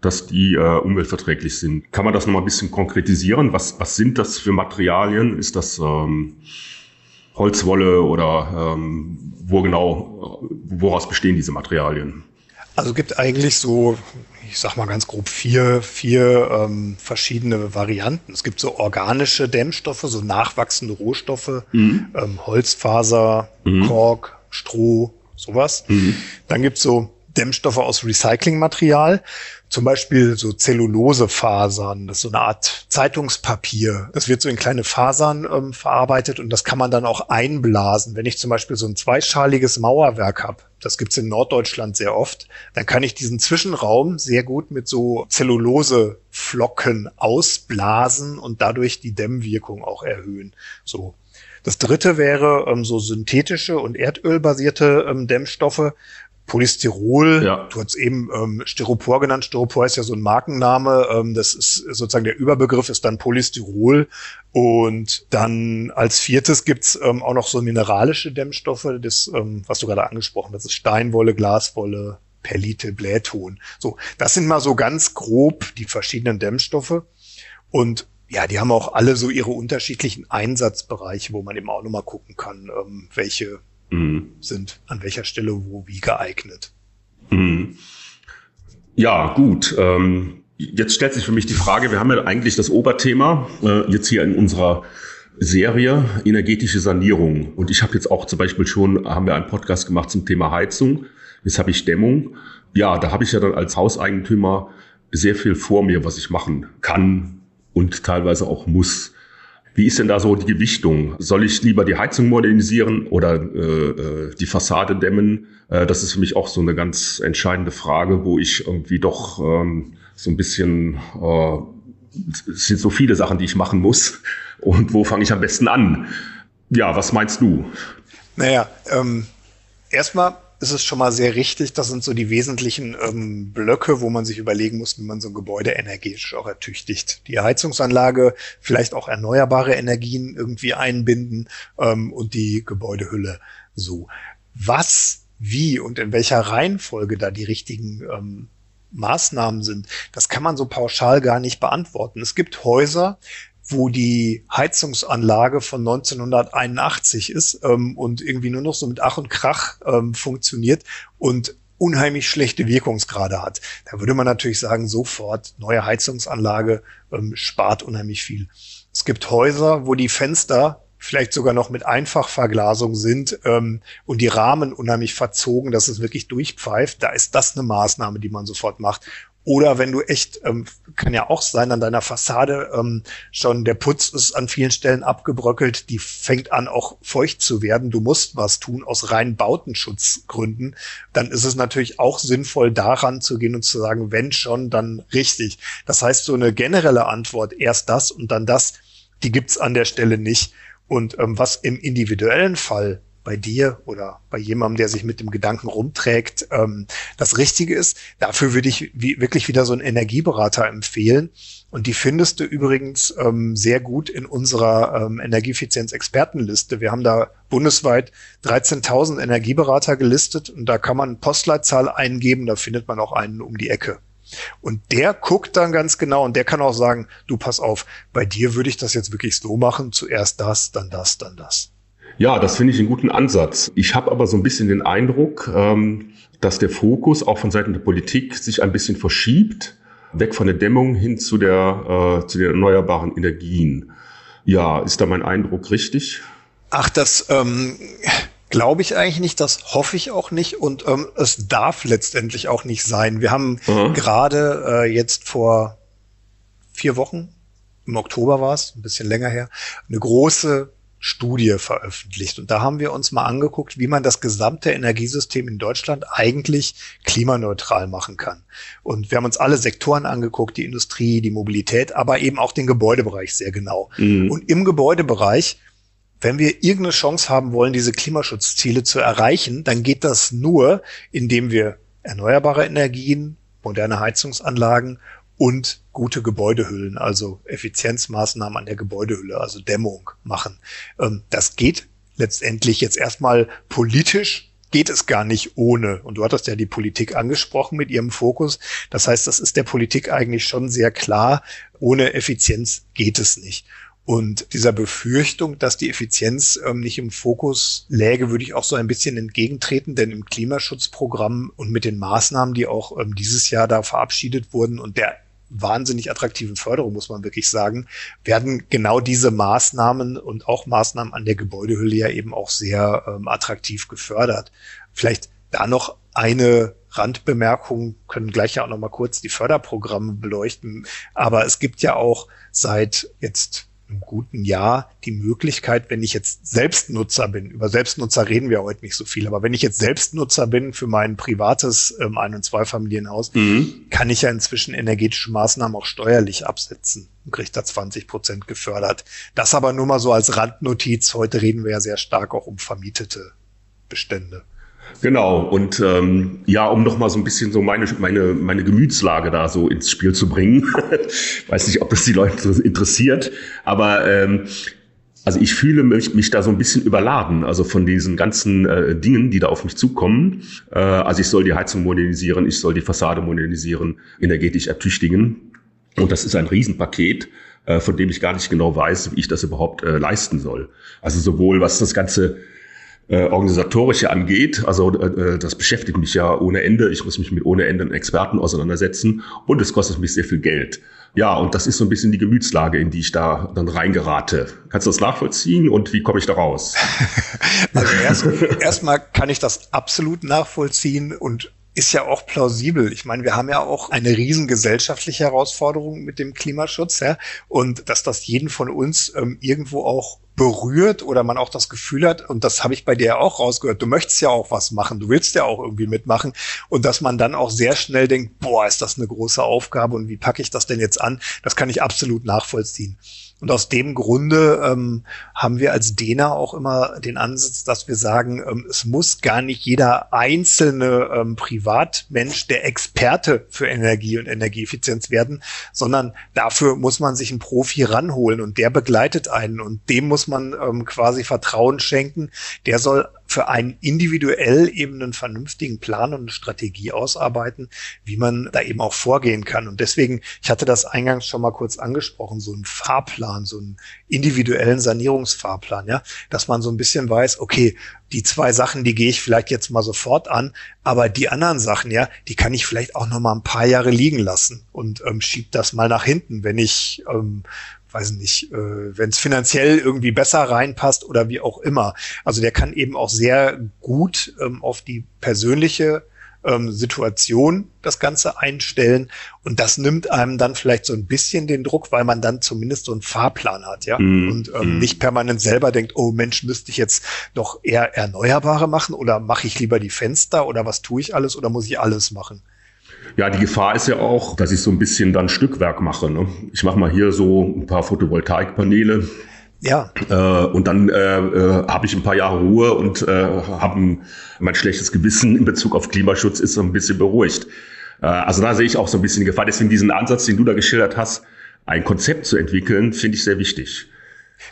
dass die äh, umweltverträglich sind. Kann man das nochmal ein bisschen konkretisieren? Was, was sind das für Materialien? Ist das ähm, Holzwolle oder ähm, wo genau, woraus bestehen diese Materialien? Also gibt eigentlich so, ich sag mal ganz grob vier, vier ähm, verschiedene Varianten. Es gibt so organische Dämmstoffe, so nachwachsende Rohstoffe, mhm. ähm, Holzfaser, mhm. Kork, Stroh, sowas. Mhm. Dann gibt's so Dämmstoffe aus Recyclingmaterial zum Beispiel so Zellulosefasern, das ist so eine Art Zeitungspapier. Das wird so in kleine Fasern ähm, verarbeitet und das kann man dann auch einblasen. Wenn ich zum Beispiel so ein zweischaliges Mauerwerk habe, das gibt's in Norddeutschland sehr oft, dann kann ich diesen Zwischenraum sehr gut mit so Zelluloseflocken ausblasen und dadurch die Dämmwirkung auch erhöhen. So. Das dritte wäre ähm, so synthetische und erdölbasierte ähm, Dämmstoffe. Polystyrol, ja. du hast eben ähm, Styropor genannt. Styropor ist ja so ein Markenname. Ähm, das ist sozusagen der Überbegriff ist dann Polystyrol. Und dann als viertes gibt's ähm, auch noch so mineralische Dämmstoffe, das, ähm, was du gerade angesprochen hast, ist Steinwolle, Glaswolle, Perlite, Blähton. So, das sind mal so ganz grob die verschiedenen Dämmstoffe. Und ja, die haben auch alle so ihre unterschiedlichen Einsatzbereiche, wo man eben auch nochmal gucken kann, ähm, welche mhm. sind an welcher Stelle wo wie geeignet. Mhm. Ja, gut. Ähm, jetzt stellt sich für mich die Frage, wir haben ja eigentlich das Oberthema äh, jetzt hier in unserer Serie energetische Sanierung. Und ich habe jetzt auch zum Beispiel schon, haben wir einen Podcast gemacht zum Thema Heizung. Jetzt habe ich Dämmung. Ja, da habe ich ja dann als Hauseigentümer sehr viel vor mir, was ich machen kann und teilweise auch muss. Wie ist denn da so die Gewichtung? Soll ich lieber die Heizung modernisieren oder äh, äh, die Fassade dämmen? Äh, das ist für mich auch so eine ganz entscheidende Frage, wo ich irgendwie doch ähm, so ein bisschen, äh, es sind so viele Sachen, die ich machen muss. Und wo fange ich am besten an? Ja, was meinst du? Naja, ähm, erstmal ist es schon mal sehr richtig. Das sind so die wesentlichen ähm, Blöcke, wo man sich überlegen muss, wie man so ein Gebäude energetisch auch ertüchtigt. Die Heizungsanlage, vielleicht auch erneuerbare Energien irgendwie einbinden ähm, und die Gebäudehülle so. Was, wie und in welcher Reihenfolge da die richtigen ähm, Maßnahmen sind, das kann man so pauschal gar nicht beantworten. Es gibt Häuser, wo die Heizungsanlage von 1981 ist ähm, und irgendwie nur noch so mit Ach und Krach ähm, funktioniert und unheimlich schlechte Wirkungsgrade hat. Da würde man natürlich sagen, sofort neue Heizungsanlage ähm, spart unheimlich viel. Es gibt Häuser, wo die Fenster vielleicht sogar noch mit Einfachverglasung sind ähm, und die Rahmen unheimlich verzogen, dass es wirklich durchpfeift, da ist das eine Maßnahme, die man sofort macht. Oder wenn du echt, ähm, kann ja auch sein, an deiner Fassade ähm, schon der Putz ist an vielen Stellen abgebröckelt, die fängt an auch feucht zu werden. Du musst was tun aus rein Bautenschutzgründen. Dann ist es natürlich auch sinnvoll, daran zu gehen und zu sagen, wenn schon, dann richtig. Das heißt, so eine generelle Antwort, erst das und dann das, die gibt's an der Stelle nicht. Und ähm, was im individuellen Fall bei dir oder bei jemandem, der sich mit dem Gedanken rumträgt, ähm, das Richtige ist. Dafür würde ich wie, wirklich wieder so einen Energieberater empfehlen. Und die findest du übrigens ähm, sehr gut in unserer ähm, Energieeffizienz-Expertenliste. Wir haben da bundesweit 13.000 Energieberater gelistet und da kann man Postleitzahl eingeben, da findet man auch einen um die Ecke. Und der guckt dann ganz genau und der kann auch sagen, du pass auf, bei dir würde ich das jetzt wirklich so machen, zuerst das, dann das, dann das. Ja, das finde ich einen guten Ansatz. Ich habe aber so ein bisschen den Eindruck, ähm, dass der Fokus auch von Seiten der Politik sich ein bisschen verschiebt, weg von der Dämmung hin zu der äh, zu den erneuerbaren Energien. Ja, ist da mein Eindruck richtig? Ach, das ähm, glaube ich eigentlich nicht, das hoffe ich auch nicht und ähm, es darf letztendlich auch nicht sein. Wir haben mhm. gerade äh, jetzt vor vier Wochen, im Oktober war es, ein bisschen länger her, eine große Studie veröffentlicht. Und da haben wir uns mal angeguckt, wie man das gesamte Energiesystem in Deutschland eigentlich klimaneutral machen kann. Und wir haben uns alle Sektoren angeguckt, die Industrie, die Mobilität, aber eben auch den Gebäudebereich sehr genau. Mhm. Und im Gebäudebereich, wenn wir irgendeine Chance haben wollen, diese Klimaschutzziele zu erreichen, dann geht das nur, indem wir erneuerbare Energien, moderne Heizungsanlagen und gute Gebäudehüllen, also Effizienzmaßnahmen an der Gebäudehülle, also Dämmung machen. Ähm, das geht letztendlich jetzt erstmal politisch geht es gar nicht ohne. Und du hattest ja die Politik angesprochen mit ihrem Fokus. Das heißt, das ist der Politik eigentlich schon sehr klar. Ohne Effizienz geht es nicht. Und dieser Befürchtung, dass die Effizienz ähm, nicht im Fokus läge, würde ich auch so ein bisschen entgegentreten, denn im Klimaschutzprogramm und mit den Maßnahmen, die auch ähm, dieses Jahr da verabschiedet wurden und der wahnsinnig attraktiven Förderung, muss man wirklich sagen, werden genau diese Maßnahmen und auch Maßnahmen an der Gebäudehülle ja eben auch sehr ähm, attraktiv gefördert. Vielleicht da noch eine Randbemerkung, können gleich ja auch noch mal kurz die Förderprogramme beleuchten. Aber es gibt ja auch seit jetzt einem guten Jahr die Möglichkeit, wenn ich jetzt Selbstnutzer bin, über Selbstnutzer reden wir heute nicht so viel, aber wenn ich jetzt Selbstnutzer bin für mein privates ähm, Ein- und Zweifamilienhaus, mhm. kann ich ja inzwischen energetische Maßnahmen auch steuerlich absetzen und kriege da 20 Prozent gefördert. Das aber nur mal so als Randnotiz. Heute reden wir ja sehr stark auch um vermietete Bestände. Genau, und ähm, ja, um noch mal so ein bisschen so meine, meine, meine Gemütslage da so ins Spiel zu bringen. Weiß nicht, ob das die Leute interessiert, aber ähm, also ich fühle mich, mich da so ein bisschen überladen, also von diesen ganzen äh, Dingen, die da auf mich zukommen. Äh, also ich soll die Heizung modernisieren, ich soll die Fassade modernisieren, energetisch ertüchtigen. Und das ist ein Riesenpaket, äh, von dem ich gar nicht genau weiß, wie ich das überhaupt äh, leisten soll. Also sowohl was das ganze äh, organisatorische angeht. Also äh, äh, das beschäftigt mich ja ohne Ende. Ich muss mich mit ohne Ende Experten auseinandersetzen und es kostet mich sehr viel Geld. Ja, und das ist so ein bisschen die Gemütslage, in die ich da dann reingerate. Kannst du das nachvollziehen und wie komme ich da raus? also erst, erstmal kann ich das absolut nachvollziehen und ist ja auch plausibel. Ich meine, wir haben ja auch eine riesen gesellschaftliche Herausforderung mit dem Klimaschutz, ja, und dass das jeden von uns ähm, irgendwo auch berührt oder man auch das Gefühl hat, und das habe ich bei dir auch rausgehört, du möchtest ja auch was machen, du willst ja auch irgendwie mitmachen und dass man dann auch sehr schnell denkt, boah, ist das eine große Aufgabe und wie packe ich das denn jetzt an, das kann ich absolut nachvollziehen. Und aus dem Grunde ähm, haben wir als DENA auch immer den Ansatz, dass wir sagen, ähm, es muss gar nicht jeder einzelne ähm, Privatmensch der Experte für Energie und Energieeffizienz werden, sondern dafür muss man sich einen Profi ranholen und der begleitet einen und dem muss man ähm, quasi Vertrauen schenken. Der soll für einen individuell eben einen vernünftigen Plan und eine Strategie ausarbeiten, wie man da eben auch vorgehen kann. Und deswegen, ich hatte das eingangs schon mal kurz angesprochen, so ein Fahrplan, so einen individuellen Sanierungsfahrplan, ja, dass man so ein bisschen weiß, okay, die zwei Sachen, die gehe ich vielleicht jetzt mal sofort an, aber die anderen Sachen, ja, die kann ich vielleicht auch noch mal ein paar Jahre liegen lassen und ähm, schieb das mal nach hinten, wenn ich ähm, weiß nicht, äh, wenn es finanziell irgendwie besser reinpasst oder wie auch immer. Also der kann eben auch sehr gut ähm, auf die persönliche ähm, Situation das Ganze einstellen und das nimmt einem dann vielleicht so ein bisschen den Druck, weil man dann zumindest so einen Fahrplan hat, ja, mm, und ähm, mm. nicht permanent selber denkt, oh Mensch, müsste ich jetzt doch eher Erneuerbare machen oder mache ich lieber die Fenster oder was tue ich alles oder muss ich alles machen? Ja, die Gefahr ist ja auch, dass ich so ein bisschen dann Stückwerk mache. Ne? Ich mache mal hier so ein paar Photovoltaikpaneele. Ja. Äh, und dann äh, äh, habe ich ein paar Jahre Ruhe und äh, habe mein schlechtes Gewissen in Bezug auf Klimaschutz ist so ein bisschen beruhigt. Äh, also da sehe ich auch so ein bisschen die Gefahr. Deswegen diesen Ansatz, den du da geschildert hast, ein Konzept zu entwickeln, finde ich sehr wichtig.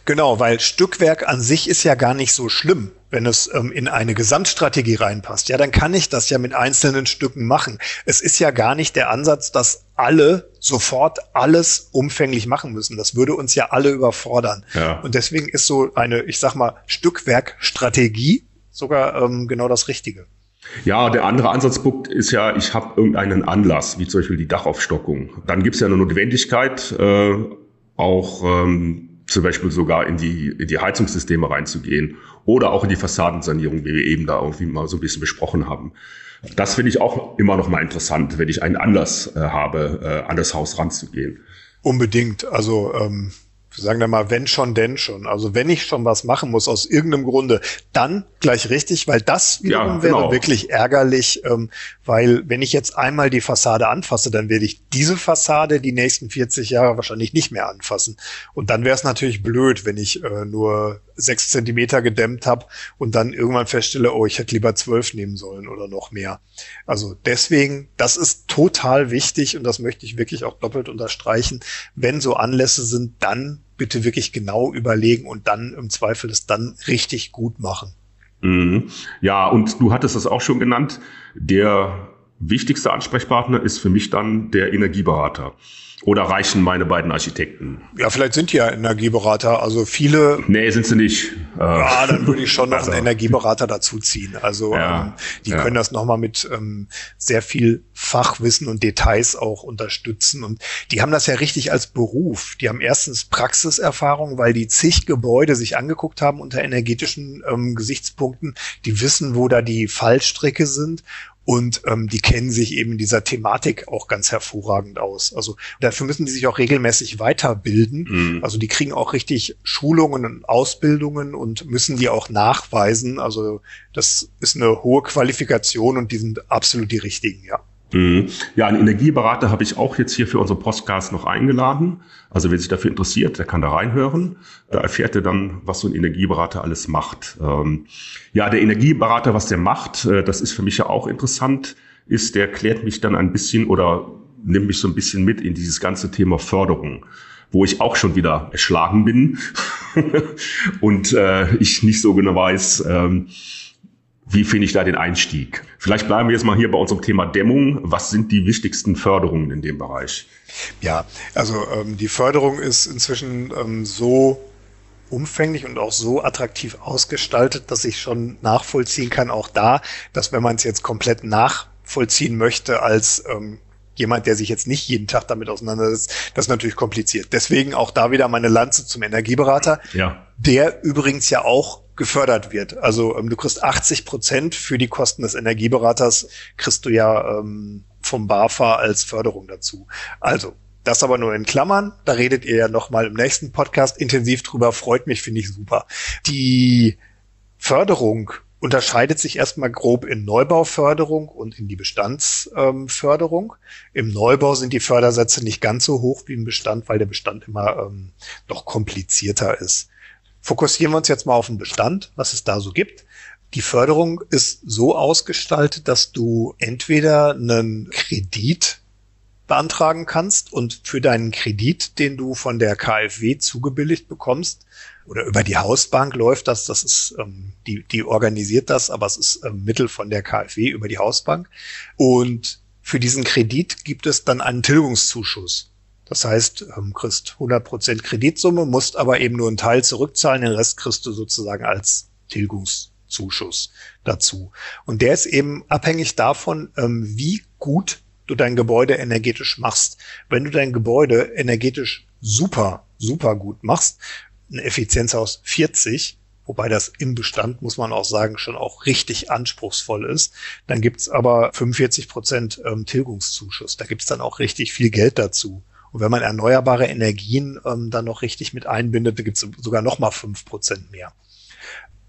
Genau, weil Stückwerk an sich ist ja gar nicht so schlimm, wenn es ähm, in eine Gesamtstrategie reinpasst. Ja, dann kann ich das ja mit einzelnen Stücken machen. Es ist ja gar nicht der Ansatz, dass alle sofort alles umfänglich machen müssen. Das würde uns ja alle überfordern. Ja. Und deswegen ist so eine, ich sag mal, Stückwerkstrategie sogar ähm, genau das Richtige. Ja, der andere Ansatzpunkt ist ja, ich habe irgendeinen Anlass, wie zum Beispiel die Dachaufstockung. Dann gibt es ja eine Notwendigkeit, äh, auch ähm, zum Beispiel sogar in die, in die Heizungssysteme reinzugehen oder auch in die Fassadensanierung, wie wir eben da irgendwie mal so ein bisschen besprochen haben. Das finde ich auch immer noch mal interessant, wenn ich einen Anlass äh, habe, äh, an das Haus ranzugehen. Unbedingt. Also ähm, sagen wir mal, wenn schon, denn schon. Also wenn ich schon was machen muss aus irgendeinem Grunde, dann gleich richtig, weil das wiederum ja, genau. wäre wirklich ärgerlich, ähm, weil wenn ich jetzt einmal die Fassade anfasse, dann werde ich diese Fassade die nächsten 40 Jahre wahrscheinlich nicht mehr anfassen. Und dann wäre es natürlich blöd, wenn ich äh, nur sechs Zentimeter gedämmt habe und dann irgendwann feststelle, oh, ich hätte lieber zwölf nehmen sollen oder noch mehr. Also deswegen, das ist total wichtig und das möchte ich wirklich auch doppelt unterstreichen. Wenn so Anlässe sind, dann bitte wirklich genau überlegen und dann im Zweifel es dann richtig gut machen. Mhm. Ja, und du hattest es auch schon genannt. Der wichtigste Ansprechpartner ist für mich dann der Energieberater. Oder reichen meine beiden Architekten? Ja, vielleicht sind die ja Energieberater. Also viele. Nee, sind sie nicht. Ja, dann würde ich schon noch also. einen Energieberater dazuziehen. Also ja, ähm, die ja. können das nochmal mit ähm, sehr viel Fachwissen und Details auch unterstützen. Und die haben das ja richtig als Beruf. Die haben erstens Praxiserfahrung, weil die zig Gebäude sich angeguckt haben unter energetischen ähm, Gesichtspunkten. Die wissen, wo da die Fallstricke sind und ähm, die kennen sich eben dieser Thematik auch ganz hervorragend aus. Also dafür müssen die sich auch regelmäßig weiterbilden. Mhm. Also die kriegen auch richtig Schulungen und Ausbildungen und müssen die auch nachweisen. Also das ist eine hohe Qualifikation und die sind absolut die richtigen, ja. Mhm. Ja, einen Energieberater habe ich auch jetzt hier für unsere Podcast noch eingeladen. Also wer sich dafür interessiert, der kann da reinhören. Da erfährt er dann, was so ein Energieberater alles macht. Ähm, ja, der Energieberater, was der macht, äh, das ist für mich ja auch interessant, ist, der klärt mich dann ein bisschen oder nimmt mich so ein bisschen mit in dieses ganze Thema Förderung wo ich auch schon wieder erschlagen bin und äh, ich nicht so genau weiß, ähm, wie finde ich da den Einstieg? Vielleicht bleiben wir jetzt mal hier bei unserem Thema Dämmung. Was sind die wichtigsten Förderungen in dem Bereich? Ja, also ähm, die Förderung ist inzwischen ähm, so umfänglich und auch so attraktiv ausgestaltet, dass ich schon nachvollziehen kann, auch da, dass wenn man es jetzt komplett nachvollziehen möchte als ähm, jemand, der sich jetzt nicht jeden Tag damit auseinandersetzt, das ist natürlich kompliziert. Deswegen auch da wieder meine Lanze zum Energieberater, ja. der übrigens ja auch gefördert wird. Also ähm, du kriegst 80 Prozent für die Kosten des Energieberaters, kriegst du ja ähm, vom BAFA als Förderung dazu. Also das aber nur in Klammern. Da redet ihr ja noch mal im nächsten Podcast intensiv drüber. Freut mich, finde ich super. Die Förderung unterscheidet sich erstmal grob in Neubauförderung und in die Bestandsförderung. Ähm, Im Neubau sind die Fördersätze nicht ganz so hoch wie im Bestand, weil der Bestand immer ähm, noch komplizierter ist. Fokussieren wir uns jetzt mal auf den Bestand, was es da so gibt. Die Förderung ist so ausgestaltet, dass du entweder einen Kredit beantragen kannst und für deinen Kredit, den du von der KfW zugebilligt bekommst, oder über die Hausbank läuft das, das ist, ähm, die, die organisiert das, aber es ist ähm, Mittel von der KfW über die Hausbank. Und für diesen Kredit gibt es dann einen Tilgungszuschuss. Das heißt, ähm, kriegst 100% Kreditsumme, musst aber eben nur einen Teil zurückzahlen, den Rest kriegst du sozusagen als Tilgungszuschuss dazu. Und der ist eben abhängig davon, ähm, wie gut du dein Gebäude energetisch machst. Wenn du dein Gebäude energetisch super, super gut machst, eine Effizienz aus 40, wobei das im Bestand, muss man auch sagen, schon auch richtig anspruchsvoll ist. Dann gibt's aber 45 Prozent ähm, Tilgungszuschuss. Da gibt's dann auch richtig viel Geld dazu. Und wenn man erneuerbare Energien ähm, dann noch richtig mit einbindet, da gibt's sogar noch mal fünf Prozent mehr.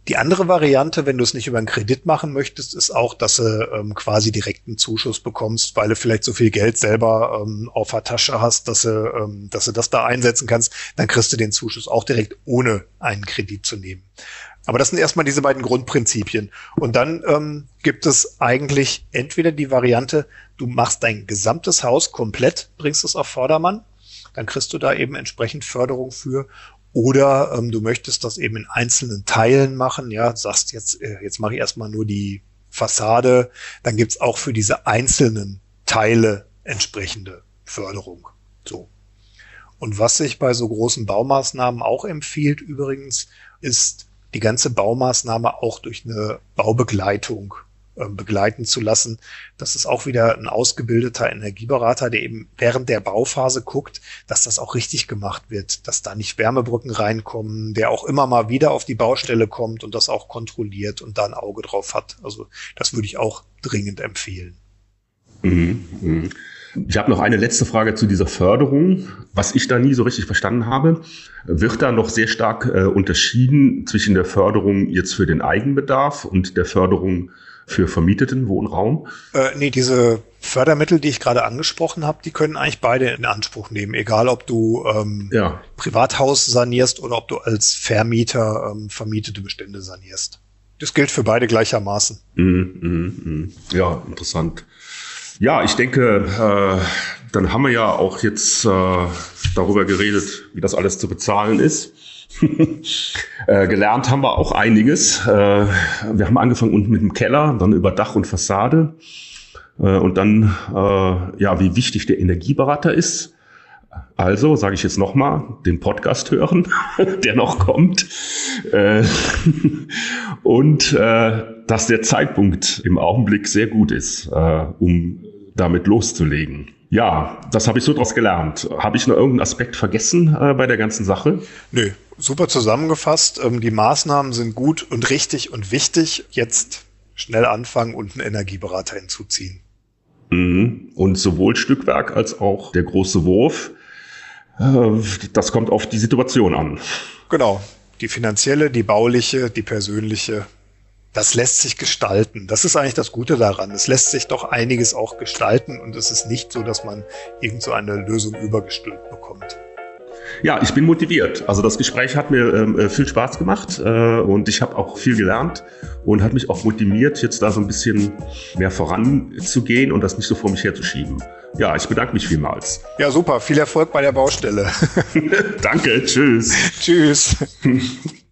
Die andere Variante, wenn du es nicht über einen Kredit machen möchtest, ist auch, dass du ähm, quasi direkten Zuschuss bekommst, weil du vielleicht so viel Geld selber ähm, auf der Tasche hast, dass du, ähm, dass du das da einsetzen kannst. Dann kriegst du den Zuschuss auch direkt ohne einen Kredit zu nehmen. Aber das sind erstmal diese beiden Grundprinzipien. Und dann ähm, gibt es eigentlich entweder die Variante, du machst dein gesamtes Haus komplett, bringst es auf Vordermann, dann kriegst du da eben entsprechend Förderung für. Oder ähm, du möchtest das eben in einzelnen Teilen machen, ja, sagst jetzt, äh, jetzt mache ich erstmal nur die Fassade, dann gibt's auch für diese einzelnen Teile entsprechende Förderung. So. Und was sich bei so großen Baumaßnahmen auch empfiehlt übrigens, ist die ganze Baumaßnahme auch durch eine Baubegleitung ähm, begleiten zu lassen. Das ist auch wieder ein ausgebildeter Energieberater, der eben während der Bauphase guckt, dass das auch richtig gemacht wird, dass da nicht Wärmebrücken reinkommen, der auch immer mal wieder auf die Baustelle kommt und das auch kontrolliert und da ein Auge drauf hat. Also das würde ich auch dringend empfehlen. Mhm, mh. Ich habe noch eine letzte Frage zu dieser Förderung. Was ich da nie so richtig verstanden habe, wird da noch sehr stark äh, unterschieden zwischen der Förderung jetzt für den Eigenbedarf und der Förderung für vermieteten Wohnraum? Äh, nee, diese Fördermittel, die ich gerade angesprochen habe, die können eigentlich beide in Anspruch nehmen, egal ob du ähm, ja. Privathaus sanierst oder ob du als Vermieter ähm, vermietete Bestände sanierst. Das gilt für beide gleichermaßen. Mm, mm, mm. Ja, interessant. Ja, ich denke, äh, dann haben wir ja auch jetzt äh, darüber geredet, wie das alles zu bezahlen ist. äh, gelernt haben wir auch einiges. Äh, wir haben angefangen unten mit dem Keller, dann über Dach und Fassade äh, und dann, äh, ja, wie wichtig der Energieberater ist. Also sage ich jetzt nochmal, den Podcast hören, der noch kommt. Äh, und äh, dass der Zeitpunkt im Augenblick sehr gut ist, äh, um damit loszulegen. Ja, das habe ich so draus gelernt. Habe ich noch irgendeinen Aspekt vergessen äh, bei der ganzen Sache? Nö, super zusammengefasst. Ähm, die Maßnahmen sind gut und richtig und wichtig. Jetzt schnell anfangen und einen Energieberater hinzuziehen. Mhm. Und sowohl Stückwerk als auch der große Wurf, äh, das kommt auf die Situation an. Genau. Die finanzielle, die bauliche, die persönliche das lässt sich gestalten. Das ist eigentlich das Gute daran. Es lässt sich doch einiges auch gestalten und es ist nicht so, dass man irgend so eine Lösung übergestülpt bekommt. Ja, ich bin motiviert. Also das Gespräch hat mir ähm, äh, viel Spaß gemacht äh, und ich habe auch viel gelernt und hat mich auch motiviert, jetzt da so ein bisschen mehr voranzugehen und das nicht so vor mich herzuschieben. Ja, ich bedanke mich vielmals. Ja, super. Viel Erfolg bei der Baustelle. Danke. Tschüss. Tschüss.